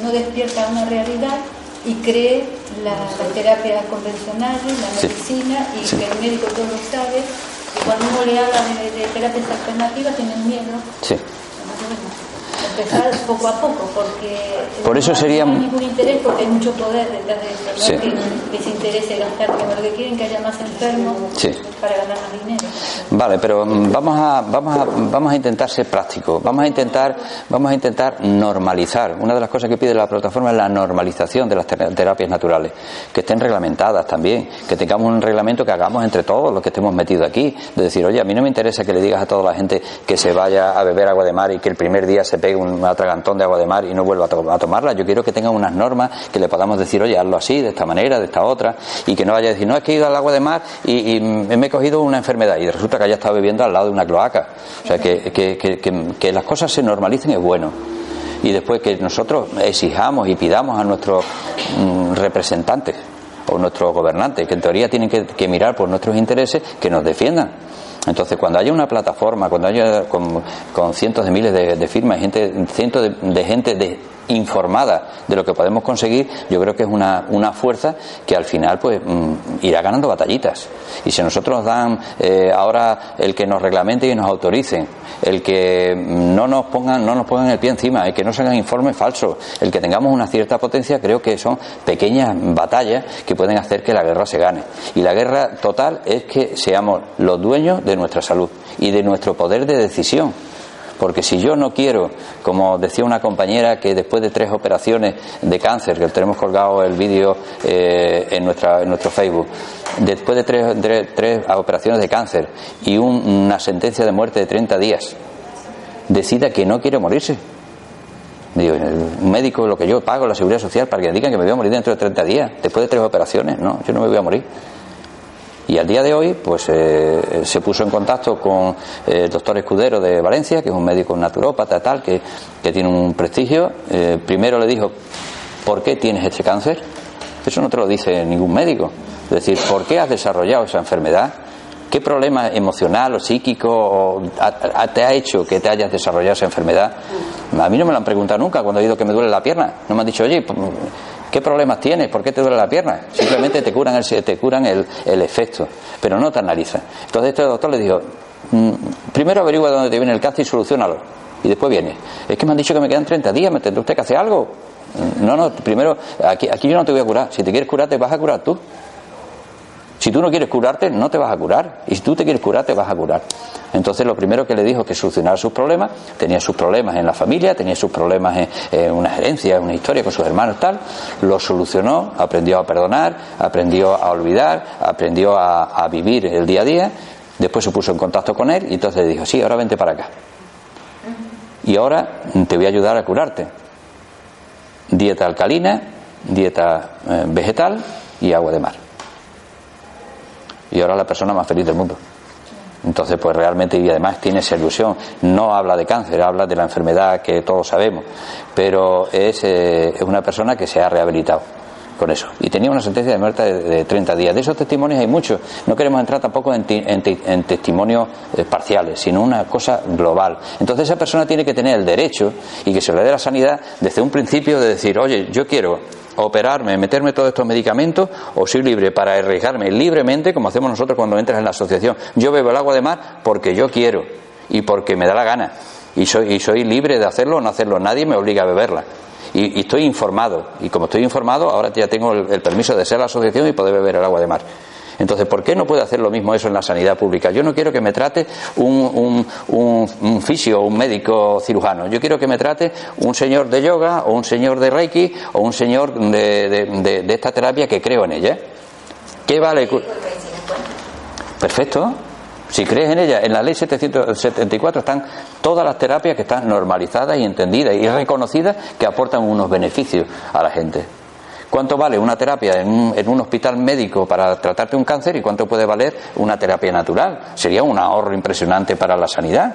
Speaker 6: no despierta una realidad y cree las terapias convencionales, la medicina y que el médico todo lo sabe. Y cuando uno le habla de, terapias alternativas tienen miedo.
Speaker 1: Sí
Speaker 6: empezar poco a poco, porque
Speaker 1: por eso sería
Speaker 6: no hay ningún interés porque hay mucho poder detrás de eso, no que les interese gastar, que lo que quieren que haya más enfermos para ganar más dinero.
Speaker 1: Vale, pero mm, vamos a vamos a vamos a intentar ser prácticos, vamos a intentar vamos a intentar normalizar. Una de las cosas que pide la plataforma es la normalización de las terapias naturales, que estén reglamentadas también, que tengamos un reglamento que hagamos entre todos los que estemos metidos aquí, de decir, oye, a mí no me interesa que le digas a toda la gente que se vaya a beber agua de mar y que el primer día se pegue un atragantón de agua de mar y no vuelva a, tomarla. Yo quiero que tenga unas normas que le podamos decir, oye, hazlo así, de esta manera, de esta otra, y que no vaya a decir, no, es que he ido al agua de mar y, me he cogido una enfermedad y resulta que haya estado bebiendo al lado de una cloaca. O sea, que, que, las cosas se normalicen es bueno y después que nosotros exijamos y pidamos a nuestros mm, representantes o nuestros gobernantes, que en teoría tienen que, mirar por nuestros intereses, que nos defiendan. Entonces, cuando haya una plataforma, cuando haya con, cientos de miles de, firmas, gente, cientos de, gente de, informada de lo que podemos conseguir, yo creo que es una, una fuerza que al final pues mm, irá ganando batallitas. Y si nosotros dan eh, ahora el que nos reglamente y nos autoricen, el que no nos pongan, no nos pongan el pie encima, el que no se hagan informes falsos, el que tengamos una cierta potencia, creo que son pequeñas batallas que pueden hacer que la guerra se gane. Y la guerra total es que seamos los dueños de nuestra salud y de nuestro poder de decisión. Porque si yo no quiero, como decía una compañera, que después de tres operaciones de cáncer, que tenemos colgado el vídeo eh, en, nuestra, en nuestro Facebook, después de tres, tres, operaciones de cáncer y una sentencia de muerte de 30 días, decida que no quiere morirse. Digo, un médico, lo que yo pago, la seguridad social, para que digan que me voy a morir dentro de 30 días, después de tres operaciones. No, yo no me voy a morir. Y al día de hoy, pues eh, se puso en contacto con eh, el doctor Escudero de Valencia, que es un médico naturópata, tal, que, que tiene un prestigio. Eh, primero le dijo, ¿por qué tienes este cáncer? Eso no te lo dice ningún médico. Es decir, ¿por qué has desarrollado esa enfermedad? ¿Qué problema emocional o psíquico te ha hecho que te hayas desarrollado esa enfermedad? A mí no me lo han preguntado nunca cuando he oído que me duele la pierna. No me han dicho, oye, ¿Qué problemas tienes? ¿Por qué te duele la pierna? Simplemente te curan el, te curan el, el efecto, pero no te analizan. Entonces este doctor le dijo, mm, primero averigua dónde te viene el cáncer y solucionalo. Y después viene. Es que me han dicho que me quedan 30 días, ¿me tendrá usted que hacer algo? No, no, primero, aquí, aquí yo no te voy a curar. Si te quieres curar, te vas a curar tú. Si tú no quieres curarte, no te vas a curar. Y si tú te quieres curar, te vas a curar. Entonces, lo primero que le dijo que solucionara sus problemas. Tenía sus problemas en la familia, tenía sus problemas en, una herencia, en una historia con sus hermanos, tal. Lo solucionó, aprendió a perdonar, aprendió a olvidar, aprendió a, a vivir el día a día. Después se puso en contacto con él y entonces le dijo: Sí, ahora vente para acá. Y ahora te voy a ayudar a curarte. Dieta alcalina, dieta eh, vegetal y agua de mar y ahora la persona más feliz del mundo. Entonces, pues realmente, y además tiene esa ilusión. No habla de cáncer, habla de la enfermedad que todos sabemos, pero es, eh, una persona que se ha rehabilitado con eso. Y tenía una sentencia de muerte de, 30 días. De esos testimonios hay muchos. No queremos entrar tampoco en, en, testimonios eh, parciales, sino una cosa global. Entonces esa persona tiene que tener el derecho y que se le dé la sanidad desde un principio de decir, oye, yo quiero operarme, meterme todos estos medicamentos o soy libre para arriesgarme libremente, como hacemos nosotros cuando entras en la asociación. Yo bebo el agua de mar porque yo quiero y porque me da la gana. Y soy, y soy libre de hacerlo o no hacerlo. Nadie me obliga a beberla. Y, estoy informado. Y como estoy informado, ahora ya tengo el permiso de ser la asociación y poder beber el agua de mar. Entonces, ¿por qué no puede hacer lo mismo eso en la sanidad pública? Yo no quiero que me trate un, un, un, fisio, un médico cirujano. Yo quiero que me trate un señor de yoga o un señor de reiki o un señor de, de, esta terapia que creo en ella. ¿Qué vale? Perfecto. Si crees en ella, en la ley 774 están todas las terapias que están normalizadas y entendidas y reconocidas que aportan unos beneficios a la gente. ¿Cuánto vale una terapia en un, hospital médico para tratarte un cáncer y cuánto puede valer una terapia natural? Sería un ahorro impresionante para la sanidad.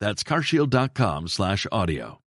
Speaker 7: That's carshield.com slash audio.